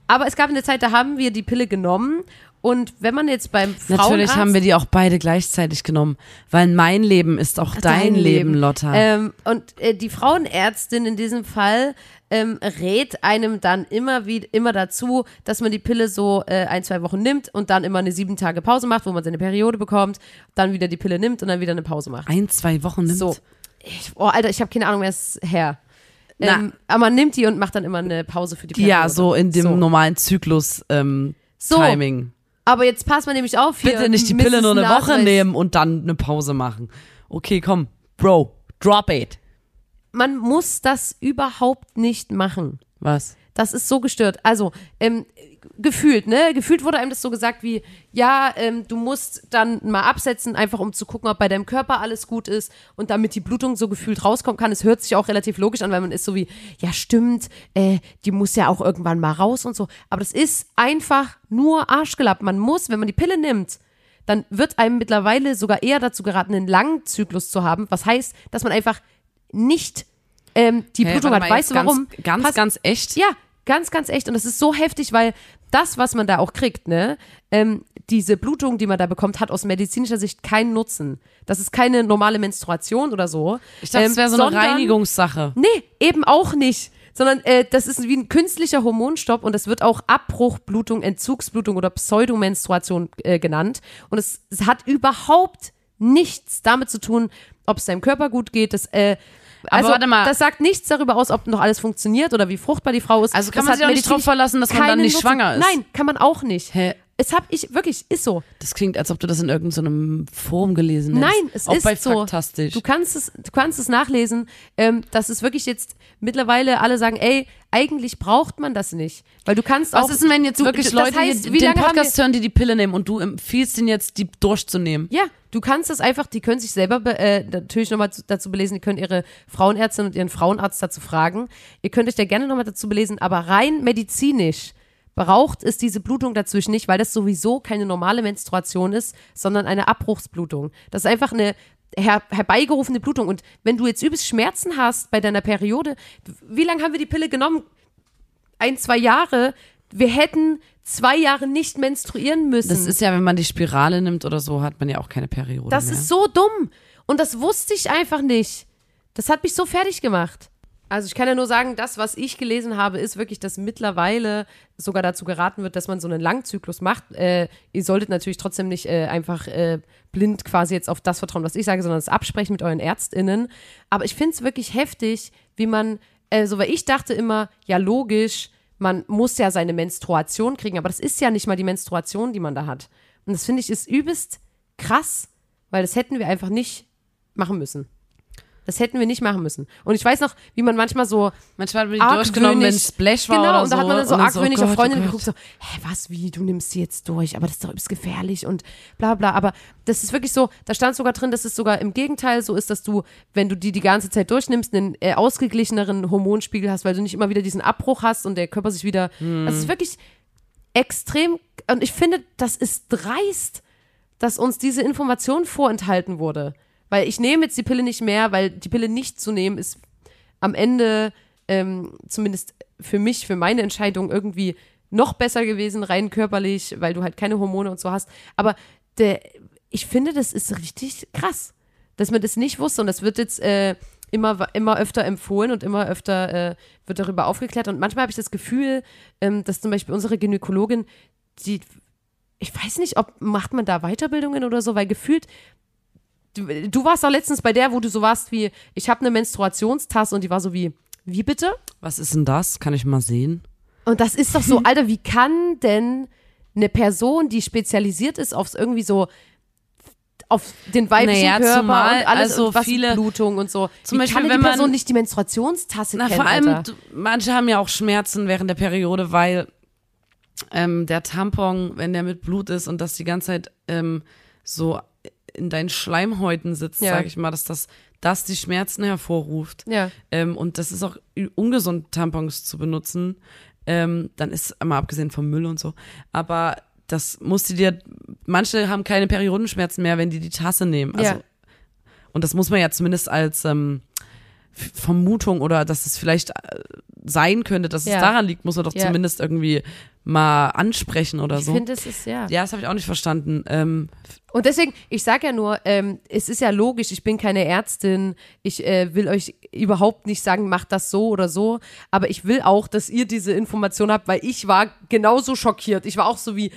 aber es gab eine Zeit, da haben wir die Pille genommen und wenn man jetzt beim Frauenarzt Natürlich haben wir die auch beide gleichzeitig genommen, weil mein Leben ist auch dein, Leben, Lotta. Ähm, und äh, die Frauenärztin in diesem Fall ähm, rät einem dann immer wie immer dazu, dass man die Pille so äh, ein, zwei Wochen nimmt und dann immer eine sieben Tage Pause macht, wo man seine Periode bekommt, dann wieder die Pille nimmt und dann wieder eine Pause macht. Ein, zwei Wochen nimmt. So. Ich, oh, Alter, ich habe keine Ahnung, wer ist her. Na. Ähm, aber man nimmt die und macht dann immer eine Pause für die Periode. Ja, so in dem So. normalen Zyklus ähm, So. Aber jetzt passt man nämlich auf hier. Bitte nicht die Pille Mrs. nur eine Woche Nachweis. nehmen und dann eine Pause machen. Okay, komm, Bro, drop it. Man muss das überhaupt nicht machen. Was? Das ist so gestört. Also, ähm, gefühlt, ne? Gefühlt wurde einem das so gesagt wie, ja, ähm, du musst dann mal absetzen, einfach um zu gucken, ob bei deinem Körper alles gut ist und damit die Blutung so gefühlt rauskommen kann. Es hört sich auch relativ logisch an, weil man ist so wie, ja, stimmt, äh, die muss ja auch irgendwann mal raus und so. Aber das ist einfach nur Arschgelapp. Man muss, wenn man die Pille nimmt, dann wird einem mittlerweile sogar eher dazu geraten, einen langen Zyklus zu haben. Was heißt, dass man einfach nicht ähm, die Hey, Blutung hat. Weißt du warum? Ganz, ganz, Pass- ganz echt. ja, ganz, ganz echt. Und es ist so heftig, weil das, was man da auch kriegt, ne, ähm, diese Blutung, die man da bekommt, hat aus medizinischer Sicht keinen Nutzen. Das ist keine normale Menstruation oder so. Ich dachte, ähm, es wäre so eine sondern- Reinigungssache. Nee, eben auch nicht. sondern äh, das ist wie ein künstlicher Hormonstopp und das wird auch Abbruchblutung, Entzugsblutung oder Pseudomenstruation äh, genannt. Und es, es hat überhaupt nichts damit zu tun, ob es deinem Körper gut geht. Das, äh, also, warte mal. das sagt nichts darüber aus, ob noch alles funktioniert oder wie fruchtbar die Frau ist. Also kann das man sich auch nicht drauf verlassen, dass man dann nicht Nutzen. schwanger ist. Nein, kann man auch nicht. Hä? Es hab ich, wirklich, ist so. Das klingt, als ob du das in irgendeinem Forum gelesen hättest. Nein, es auch ist bei so. Faktastisch. Du kannst es, du kannst es nachlesen, ähm, dass es wirklich jetzt mittlerweile alle sagen, ey, eigentlich braucht man das nicht, weil du kannst auch. Was ist denn, wenn jetzt wirklich das Leute heißt, hier wie den Podcast hören, die die Pille nehmen und du empfiehlst ihnen jetzt, die durchzunehmen? Ja, du kannst das einfach, die können sich selber be- äh, natürlich nochmal dazu belesen, die können ihre Frauenärztin und ihren Frauenarzt dazu fragen. Ihr könnt euch da gerne nochmal dazu belesen, aber rein medizinisch braucht es diese Blutung dazwischen nicht, weil das sowieso keine normale Menstruation ist, sondern eine Abbruchsblutung. Das ist einfach eine her herbeigerufene Blutung. Und wenn du jetzt übelst Schmerzen hast bei deiner Periode, wie lange haben wir die Pille genommen? Ein, zwei Jahre. Wir hätten zwei Jahre nicht menstruieren müssen. Das ist ja, wenn man die Spirale nimmt oder so, hat man ja auch keine Periode Das mehr. ist so dumm. Und das wusste ich einfach nicht. Das hat mich so fertig gemacht. Also ich kann ja nur sagen, das, was ich gelesen habe, ist wirklich, dass mittlerweile sogar dazu geraten wird, dass man so einen Langzyklus macht. Äh, ihr solltet natürlich trotzdem nicht äh, einfach äh, blind quasi jetzt auf das vertrauen, was ich sage, sondern es absprechen mit euren ÄrztInnen. Aber ich finde es wirklich heftig, wie man, also weil ich dachte immer, ja logisch, man muss ja seine Menstruation kriegen, aber das ist ja nicht mal die Menstruation, die man da hat. Und das finde ich ist übelst krass, weil das hätten wir einfach nicht machen müssen. Das hätten wir nicht machen müssen. Und ich weiß noch, wie man manchmal so Manchmal hat man die durchgenommen, wenn Splash war genau, oder und da so. hat man dann so argwöhnig oh auf Gott, Freundinnen oh geguckt, so, hä, was, wie, du nimmst sie jetzt durch, aber das ist doch übelst gefährlich und bla bla. Aber das ist wirklich so, da stand sogar drin, dass es sogar im Gegenteil so ist, dass du, wenn du die die ganze Zeit durchnimmst, einen äh, ausgeglicheneren Hormonspiegel hast, weil du nicht immer wieder diesen Abbruch hast und der Körper sich wieder, das ist wirklich extrem, und ich finde, das ist dreist, dass uns diese Information vorenthalten wurde. Weil ich nehme jetzt die Pille nicht mehr, weil die Pille nicht zu nehmen ist am Ende, ähm, zumindest für mich, für meine Entscheidung irgendwie noch besser gewesen, rein körperlich, weil du halt keine Hormone und so hast. Aber der, ich finde, das ist richtig krass, dass man das nicht wusste und das wird jetzt äh, immer, immer öfter empfohlen und immer öfter äh, wird darüber aufgeklärt. Und manchmal habe ich das Gefühl, ähm, dass zum Beispiel unsere Gynäkologin, die, ich weiß nicht, ob macht man da Weiterbildungen oder so, weil gefühlt du, du warst auch letztens bei der, wo du so warst wie, ich habe eine Menstruationstasse und die war so wie, wie bitte? Was ist denn das? Kann ich mal sehen? Und das ist doch so, Alter, wie kann denn eine Person, die spezialisiert ist aufs irgendwie so auf den weiblichen Naja, Körper zumal, und alles also und was viele- Blutung und so. Zum wie Beispiel, kann wenn die man- Person nicht die Menstruationstasse Na, kennen, vor allem, Alter? manche haben ja auch Schmerzen während der Periode, weil ähm, der Tampon, wenn der mit Blut ist und das die ganze Zeit ähm, so in deinen Schleimhäuten sitzt, Ja. sag ich mal, dass das, das die Schmerzen hervorruft. Ja. Ähm, und das ist auch ungesund, Tampons zu benutzen. Ähm, dann ist mal abgesehen vom Müll und so. Aber das musst du dir, manche haben keine Periodenschmerzen mehr, wenn die die Tasse nehmen. Also, Ja. Und das muss man ja zumindest als ähm, Vermutung oder dass es vielleicht äh, sein könnte, dass Ja. es daran liegt, muss man doch Ja. zumindest irgendwie mal ansprechen oder Ich so. finde, es ist, ja. ja, das habe ich auch nicht verstanden. Ähm, Und deswegen, ich sage ja nur, ähm, es ist ja logisch, ich bin keine Ärztin, ich äh, will euch überhaupt nicht sagen, macht das so oder so, aber ich will auch, dass ihr diese Information habt, weil ich war genauso schockiert. Ich war auch so wie,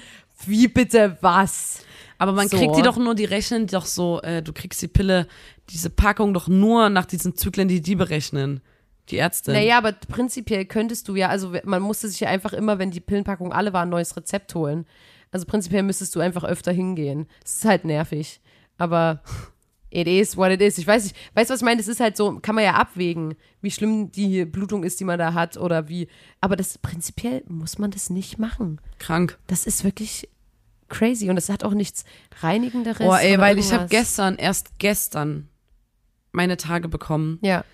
wie bitte was? aber man So. kriegt die doch nur, die rechnen doch so, äh, du kriegst die Pille, diese Packung doch nur nach diesen Zyklen, die die berechnen. Die Ärzte. Naja, aber prinzipiell könntest du ja, also man musste sich ja einfach immer, wenn die Pillenpackung alle war, ein neues Rezept holen. Also prinzipiell müsstest du einfach öfter hingehen. Es ist halt nervig. Aber it is what it is. Ich weiß nicht, weißt du, was ich meine? Das ist halt so, kann man ja abwägen, wie schlimm die Blutung ist, die man da hat oder wie. Aber das prinzipiell muss man das nicht machen. Krank. Das ist wirklich crazy und es hat auch nichts Reinigenderes. Boah, ey, weil ich habe irgendwas. gestern, erst gestern, meine Tage bekommen. Ja,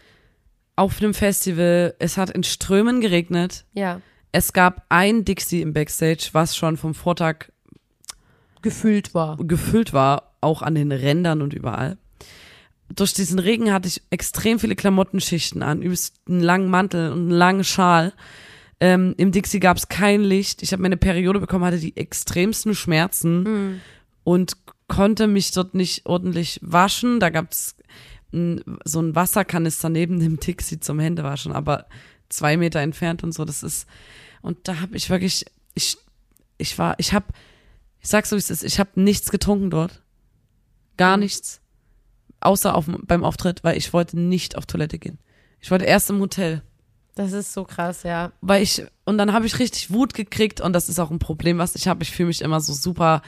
Auf einem Festival. Es hat in Strömen geregnet. ja. Es gab ein Dixie im Backstage, was schon vom Vortag Gefüllt war. gefüllt war, auch an den Rändern und überall. Durch diesen Regen hatte ich extrem viele Klamottenschichten an, übelst einen langen Mantel und einen langen Schal. Ähm, Im Dixie gab es kein Licht. Ich habe meine Periode bekommen, hatte die extremsten Schmerzen und konnte mich dort nicht ordentlich waschen. Da gab es so ein Wasserkanister neben dem Dixie zum Händewaschen, aber zwei Meter entfernt und so. Das ist, und da habe ich wirklich, ich, ich war, ich habe, ich sag's so wie es ist, ich habe nichts getrunken dort. Gar nichts. Außer auf, beim Auftritt, weil ich wollte nicht auf Toilette gehen. Ich wollte erst im Hotel. Das ist so krass, ja. Weil ich, und dann habe ich richtig Wut gekriegt und das ist auch ein Problem, was ich habe. Ich fühle mich immer so super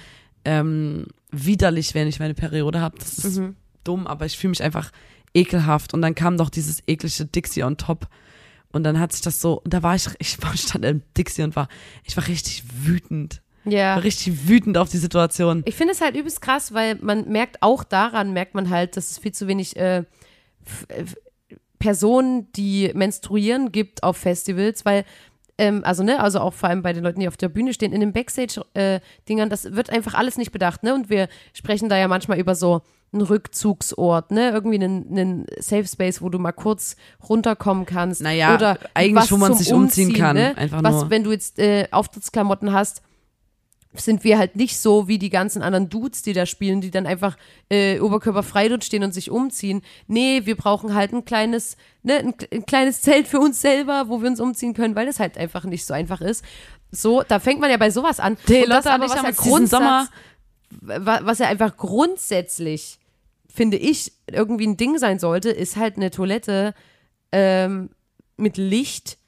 ähm, widerlich, wenn ich meine Periode habe. Das ist Mhm. Dumm, aber ich fühle mich einfach ekelhaft. Und dann kam doch dieses eklige Dixie on top. Und dann hat sich das so, und da war ich, ich war stand im Dixie und war, ich war richtig wütend. Ja. War richtig wütend auf die Situation. Ich finde es halt übelst krass, weil man merkt auch daran, merkt man halt, dass es viel zu wenig äh, f- Personen, die menstruieren, gibt auf Festivals, weil ähm, also ne, also auch vor allem bei den Leuten, die auf der Bühne stehen, in den Backstage-Dingern, das wird einfach alles nicht bedacht, ne? Und wir sprechen da ja manchmal über so einen Rückzugsort, ne? Irgendwie einen, einen Safe Space, wo du mal kurz runterkommen kannst. Naja, oder eigentlich, wo man sich umziehen kann, Ne? einfach was, nur. wenn du jetzt äh, Auftrittsklamotten hast, sind wir halt nicht so wie die ganzen anderen Dudes, die da spielen, die dann einfach äh, oberkörperfrei dort stehen und sich umziehen. Nee, wir brauchen halt ein kleines, ne, ein, ein kleines Zelt für uns selber, wo wir uns umziehen können, weil das halt einfach nicht so einfach ist. So, da fängt man ja bei sowas an. Hey, Und das aber, was ja Grundsatz, wa- was ja einfach grundsätzlich, finde ich, irgendwie ein Ding sein sollte, ist halt eine Toilette ähm, mit Licht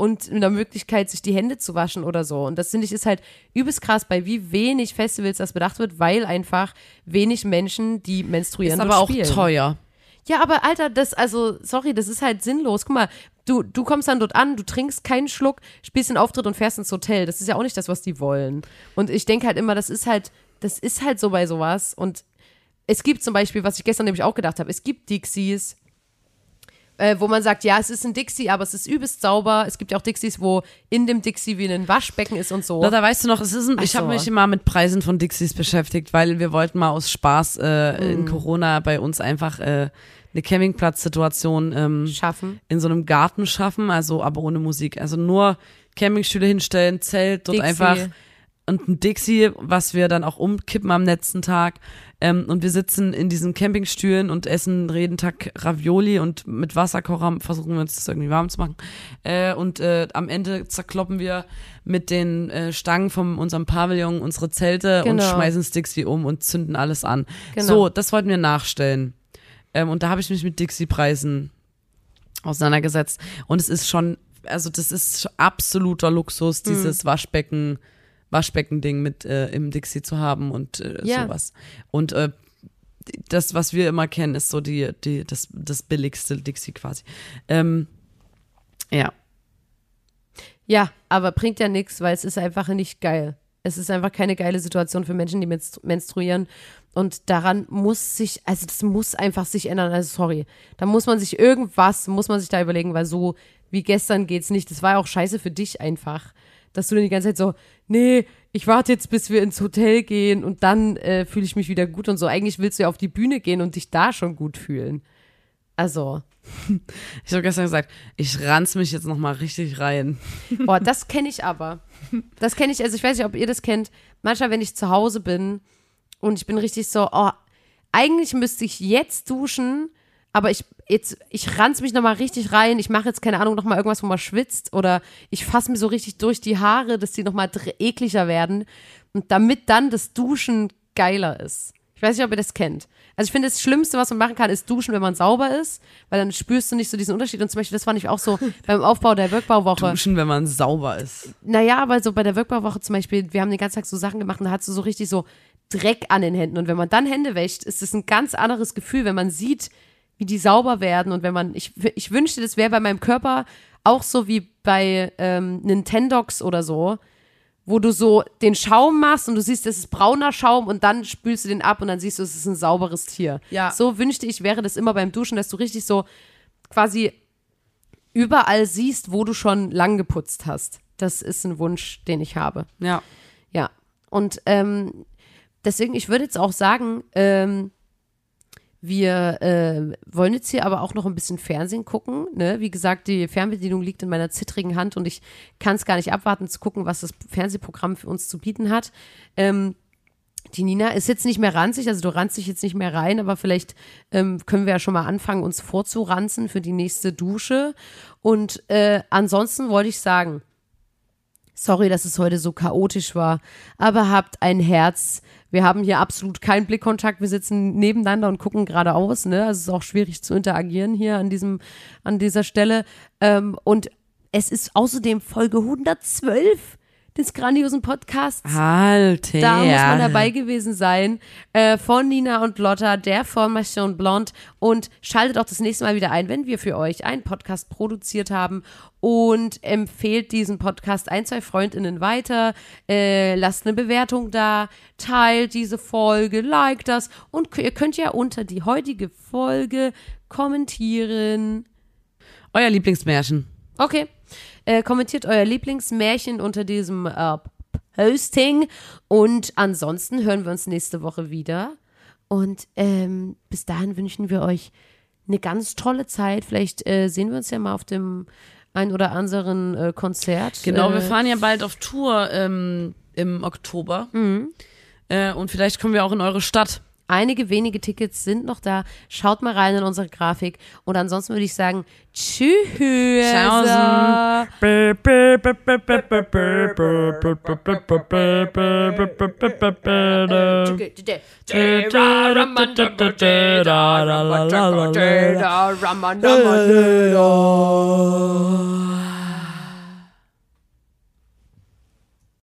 und einer Möglichkeit, sich die Hände zu waschen oder so. Und das finde ich ist halt übelst krass, bei wie wenig Festivals das bedacht wird, weil einfach wenig Menschen, die menstruieren, Ist aber auch spielen. teuer. Ja, aber Alter, das, also, sorry, das ist halt sinnlos. Guck mal, du, du kommst dann dort an, du trinkst keinen Schluck, spielst den Auftritt und fährst ins Hotel. Das ist ja auch nicht das, was die wollen. Und ich denke halt immer, das ist halt, das ist halt so bei sowas. Und es gibt zum Beispiel, was ich gestern nämlich auch gedacht habe, es gibt Dixies, äh, wo man sagt, ja, es ist ein Dixie, aber es ist übelst sauber. Es gibt ja auch Dixies, wo in dem Dixie wie ein Waschbecken ist und so. Lotta, weißt du noch, es ist ein, Ach ich habe so. mich immer mit Preisen von Dixies beschäftigt, weil wir wollten mal aus Spaß äh, Mhm. in Corona bei uns einfach äh, eine Campingplatzsituation ähm, Schaffen. in so einem Garten schaffen, also aber ohne Musik. Also nur Campingstühle hinstellen, Zelt, dort Dixie. einfach und ein Dixie, was wir dann auch umkippen am letzten Tag. Ähm, und wir sitzen in diesen Campingstühlen und essen jeden Tag Ravioli und mit Wasserkocher versuchen wir uns das irgendwie warm zu machen. Äh, und äh, am Ende zerkloppen wir mit den äh, Stangen von unserem Pavillon unsere Zelte und Genau. schmeißen das Dixie um und zünden alles an. Genau. So, das wollten wir nachstellen. Ähm, und da habe ich mich mit Dixie-Preisen auseinandergesetzt. Und es ist schon, also das ist absoluter Hm. Luxus, dieses Waschbecken, Waschbecken-Ding mit äh, im Dixie zu haben und äh, Ja. sowas. Und äh, das, was wir immer kennen, ist so die, die, das, das billigste Dixie quasi. Ähm, ja. Ja, aber bringt ja nichts, weil es ist einfach nicht geil. Es ist einfach keine geile Situation für Menschen, die menstru menstruieren. Und daran muss sich, also das muss einfach sich ändern. Also sorry, da muss man sich irgendwas, muss man sich da überlegen, weil so wie gestern geht's nicht. Das war ja auch scheiße für dich einfach, dass du dann die ganze Zeit so, nee, ich warte jetzt, bis wir ins Hotel gehen und dann äh, fühle ich mich wieder gut und so. Eigentlich willst du ja auf die Bühne gehen und dich da schon gut fühlen. Also, Ich habe gestern gesagt, ich ranz mich jetzt noch mal richtig rein. Boah, das kenne ich aber. Das kenne ich, also ich weiß nicht, ob ihr das kennt. Manchmal, wenn ich zu Hause bin und ich bin richtig so, oh, eigentlich müsste ich jetzt duschen, aber ich jetzt, ich ranz mich nochmal richtig rein. Ich mache jetzt, keine Ahnung, nochmal irgendwas, wo man schwitzt oder ich fasse mir so richtig durch die Haare, dass die nochmal ekliger werden und damit dann das Duschen geiler ist. Ich weiß nicht, ob ihr das kennt. Also ich finde, das Schlimmste, was man machen kann, ist duschen, wenn man sauber ist, weil dann spürst du nicht so diesen Unterschied. Und zum Beispiel, das fand ich auch so beim Aufbau der Workbauwoche. Duschen, wenn man sauber ist. Naja, aber so bei der Workbauwoche zum Beispiel, wir haben den ganzen Tag so Sachen gemacht und da hast du so richtig so Dreck an den Händen. Und wenn man dann Hände wäscht, ist es ein ganz anderes Gefühl, wenn man sieht, wie die sauber werden. Und wenn man, ich, ich wünschte, das wäre bei meinem Körper auch so wie bei ähm, Nintendox oder so, wo du so den Schaum machst und du siehst, das ist brauner Schaum und dann spülst du den ab und dann siehst du, es ist ein sauberes Tier. Ja. So wünschte ich, wäre das immer beim Duschen, dass du richtig so quasi überall siehst, wo du schon lang geputzt hast. Das ist ein Wunsch, den ich habe. Ja. Ja. Und ähm, deswegen, ich würde jetzt auch sagen, ähm, wir äh, wollen jetzt hier aber auch noch ein bisschen Fernsehen gucken. Ne? Wie gesagt, die Fernbedienung liegt in meiner zittrigen Hand und ich kann es gar nicht abwarten zu gucken, was das Fernsehprogramm für uns zu bieten hat. Ähm, Die Nina ist jetzt nicht mehr ranzig, also du ranzt dich jetzt nicht mehr rein, aber vielleicht ähm, können wir ja schon mal anfangen, uns vorzuranzen für die nächste Dusche. Und äh, ansonsten wollte ich sagen, sorry, dass es heute so chaotisch war, aber habt ein Herz. Wir haben hier absolut keinen Blickkontakt. Wir sitzen nebeneinander und gucken geradeaus. Ne? Also es ist auch schwierig zu interagieren hier an diesem, an dieser Stelle. Ähm, und es ist außerdem Folge 112 des grandiosen Podcasts. Alter. Da muss man dabei gewesen sein. Äh, von Nina und Lotta, der Formation Blond. Und schaltet auch das nächste Mal wieder ein, wenn wir für euch einen Podcast produziert haben. Und empfehlt diesen Podcast ein, zwei Freundinnen weiter. Äh, lasst eine Bewertung da. Teilt diese Folge. Liked das. Und ihr könnt ja unter die heutige Folge kommentieren. Euer Lieblingsmärchen. Okay. Äh, kommentiert euer Lieblingsmärchen unter diesem äh, Posting. Und ansonsten hören wir uns nächste Woche wieder. Und ähm, bis dahin wünschen wir euch eine ganz tolle Zeit. Vielleicht äh, sehen wir uns ja mal auf dem ein oder anderen äh, Konzert. Genau, äh, wir fahren ja bald auf Tour ähm, im Oktober. Mhm. Äh, und vielleicht kommen wir auch in eure Stadt. Einige wenige Tickets sind noch da. Schaut mal rein in unsere Grafik. Und ansonsten würde ich sagen, tschüss. Tschaußen.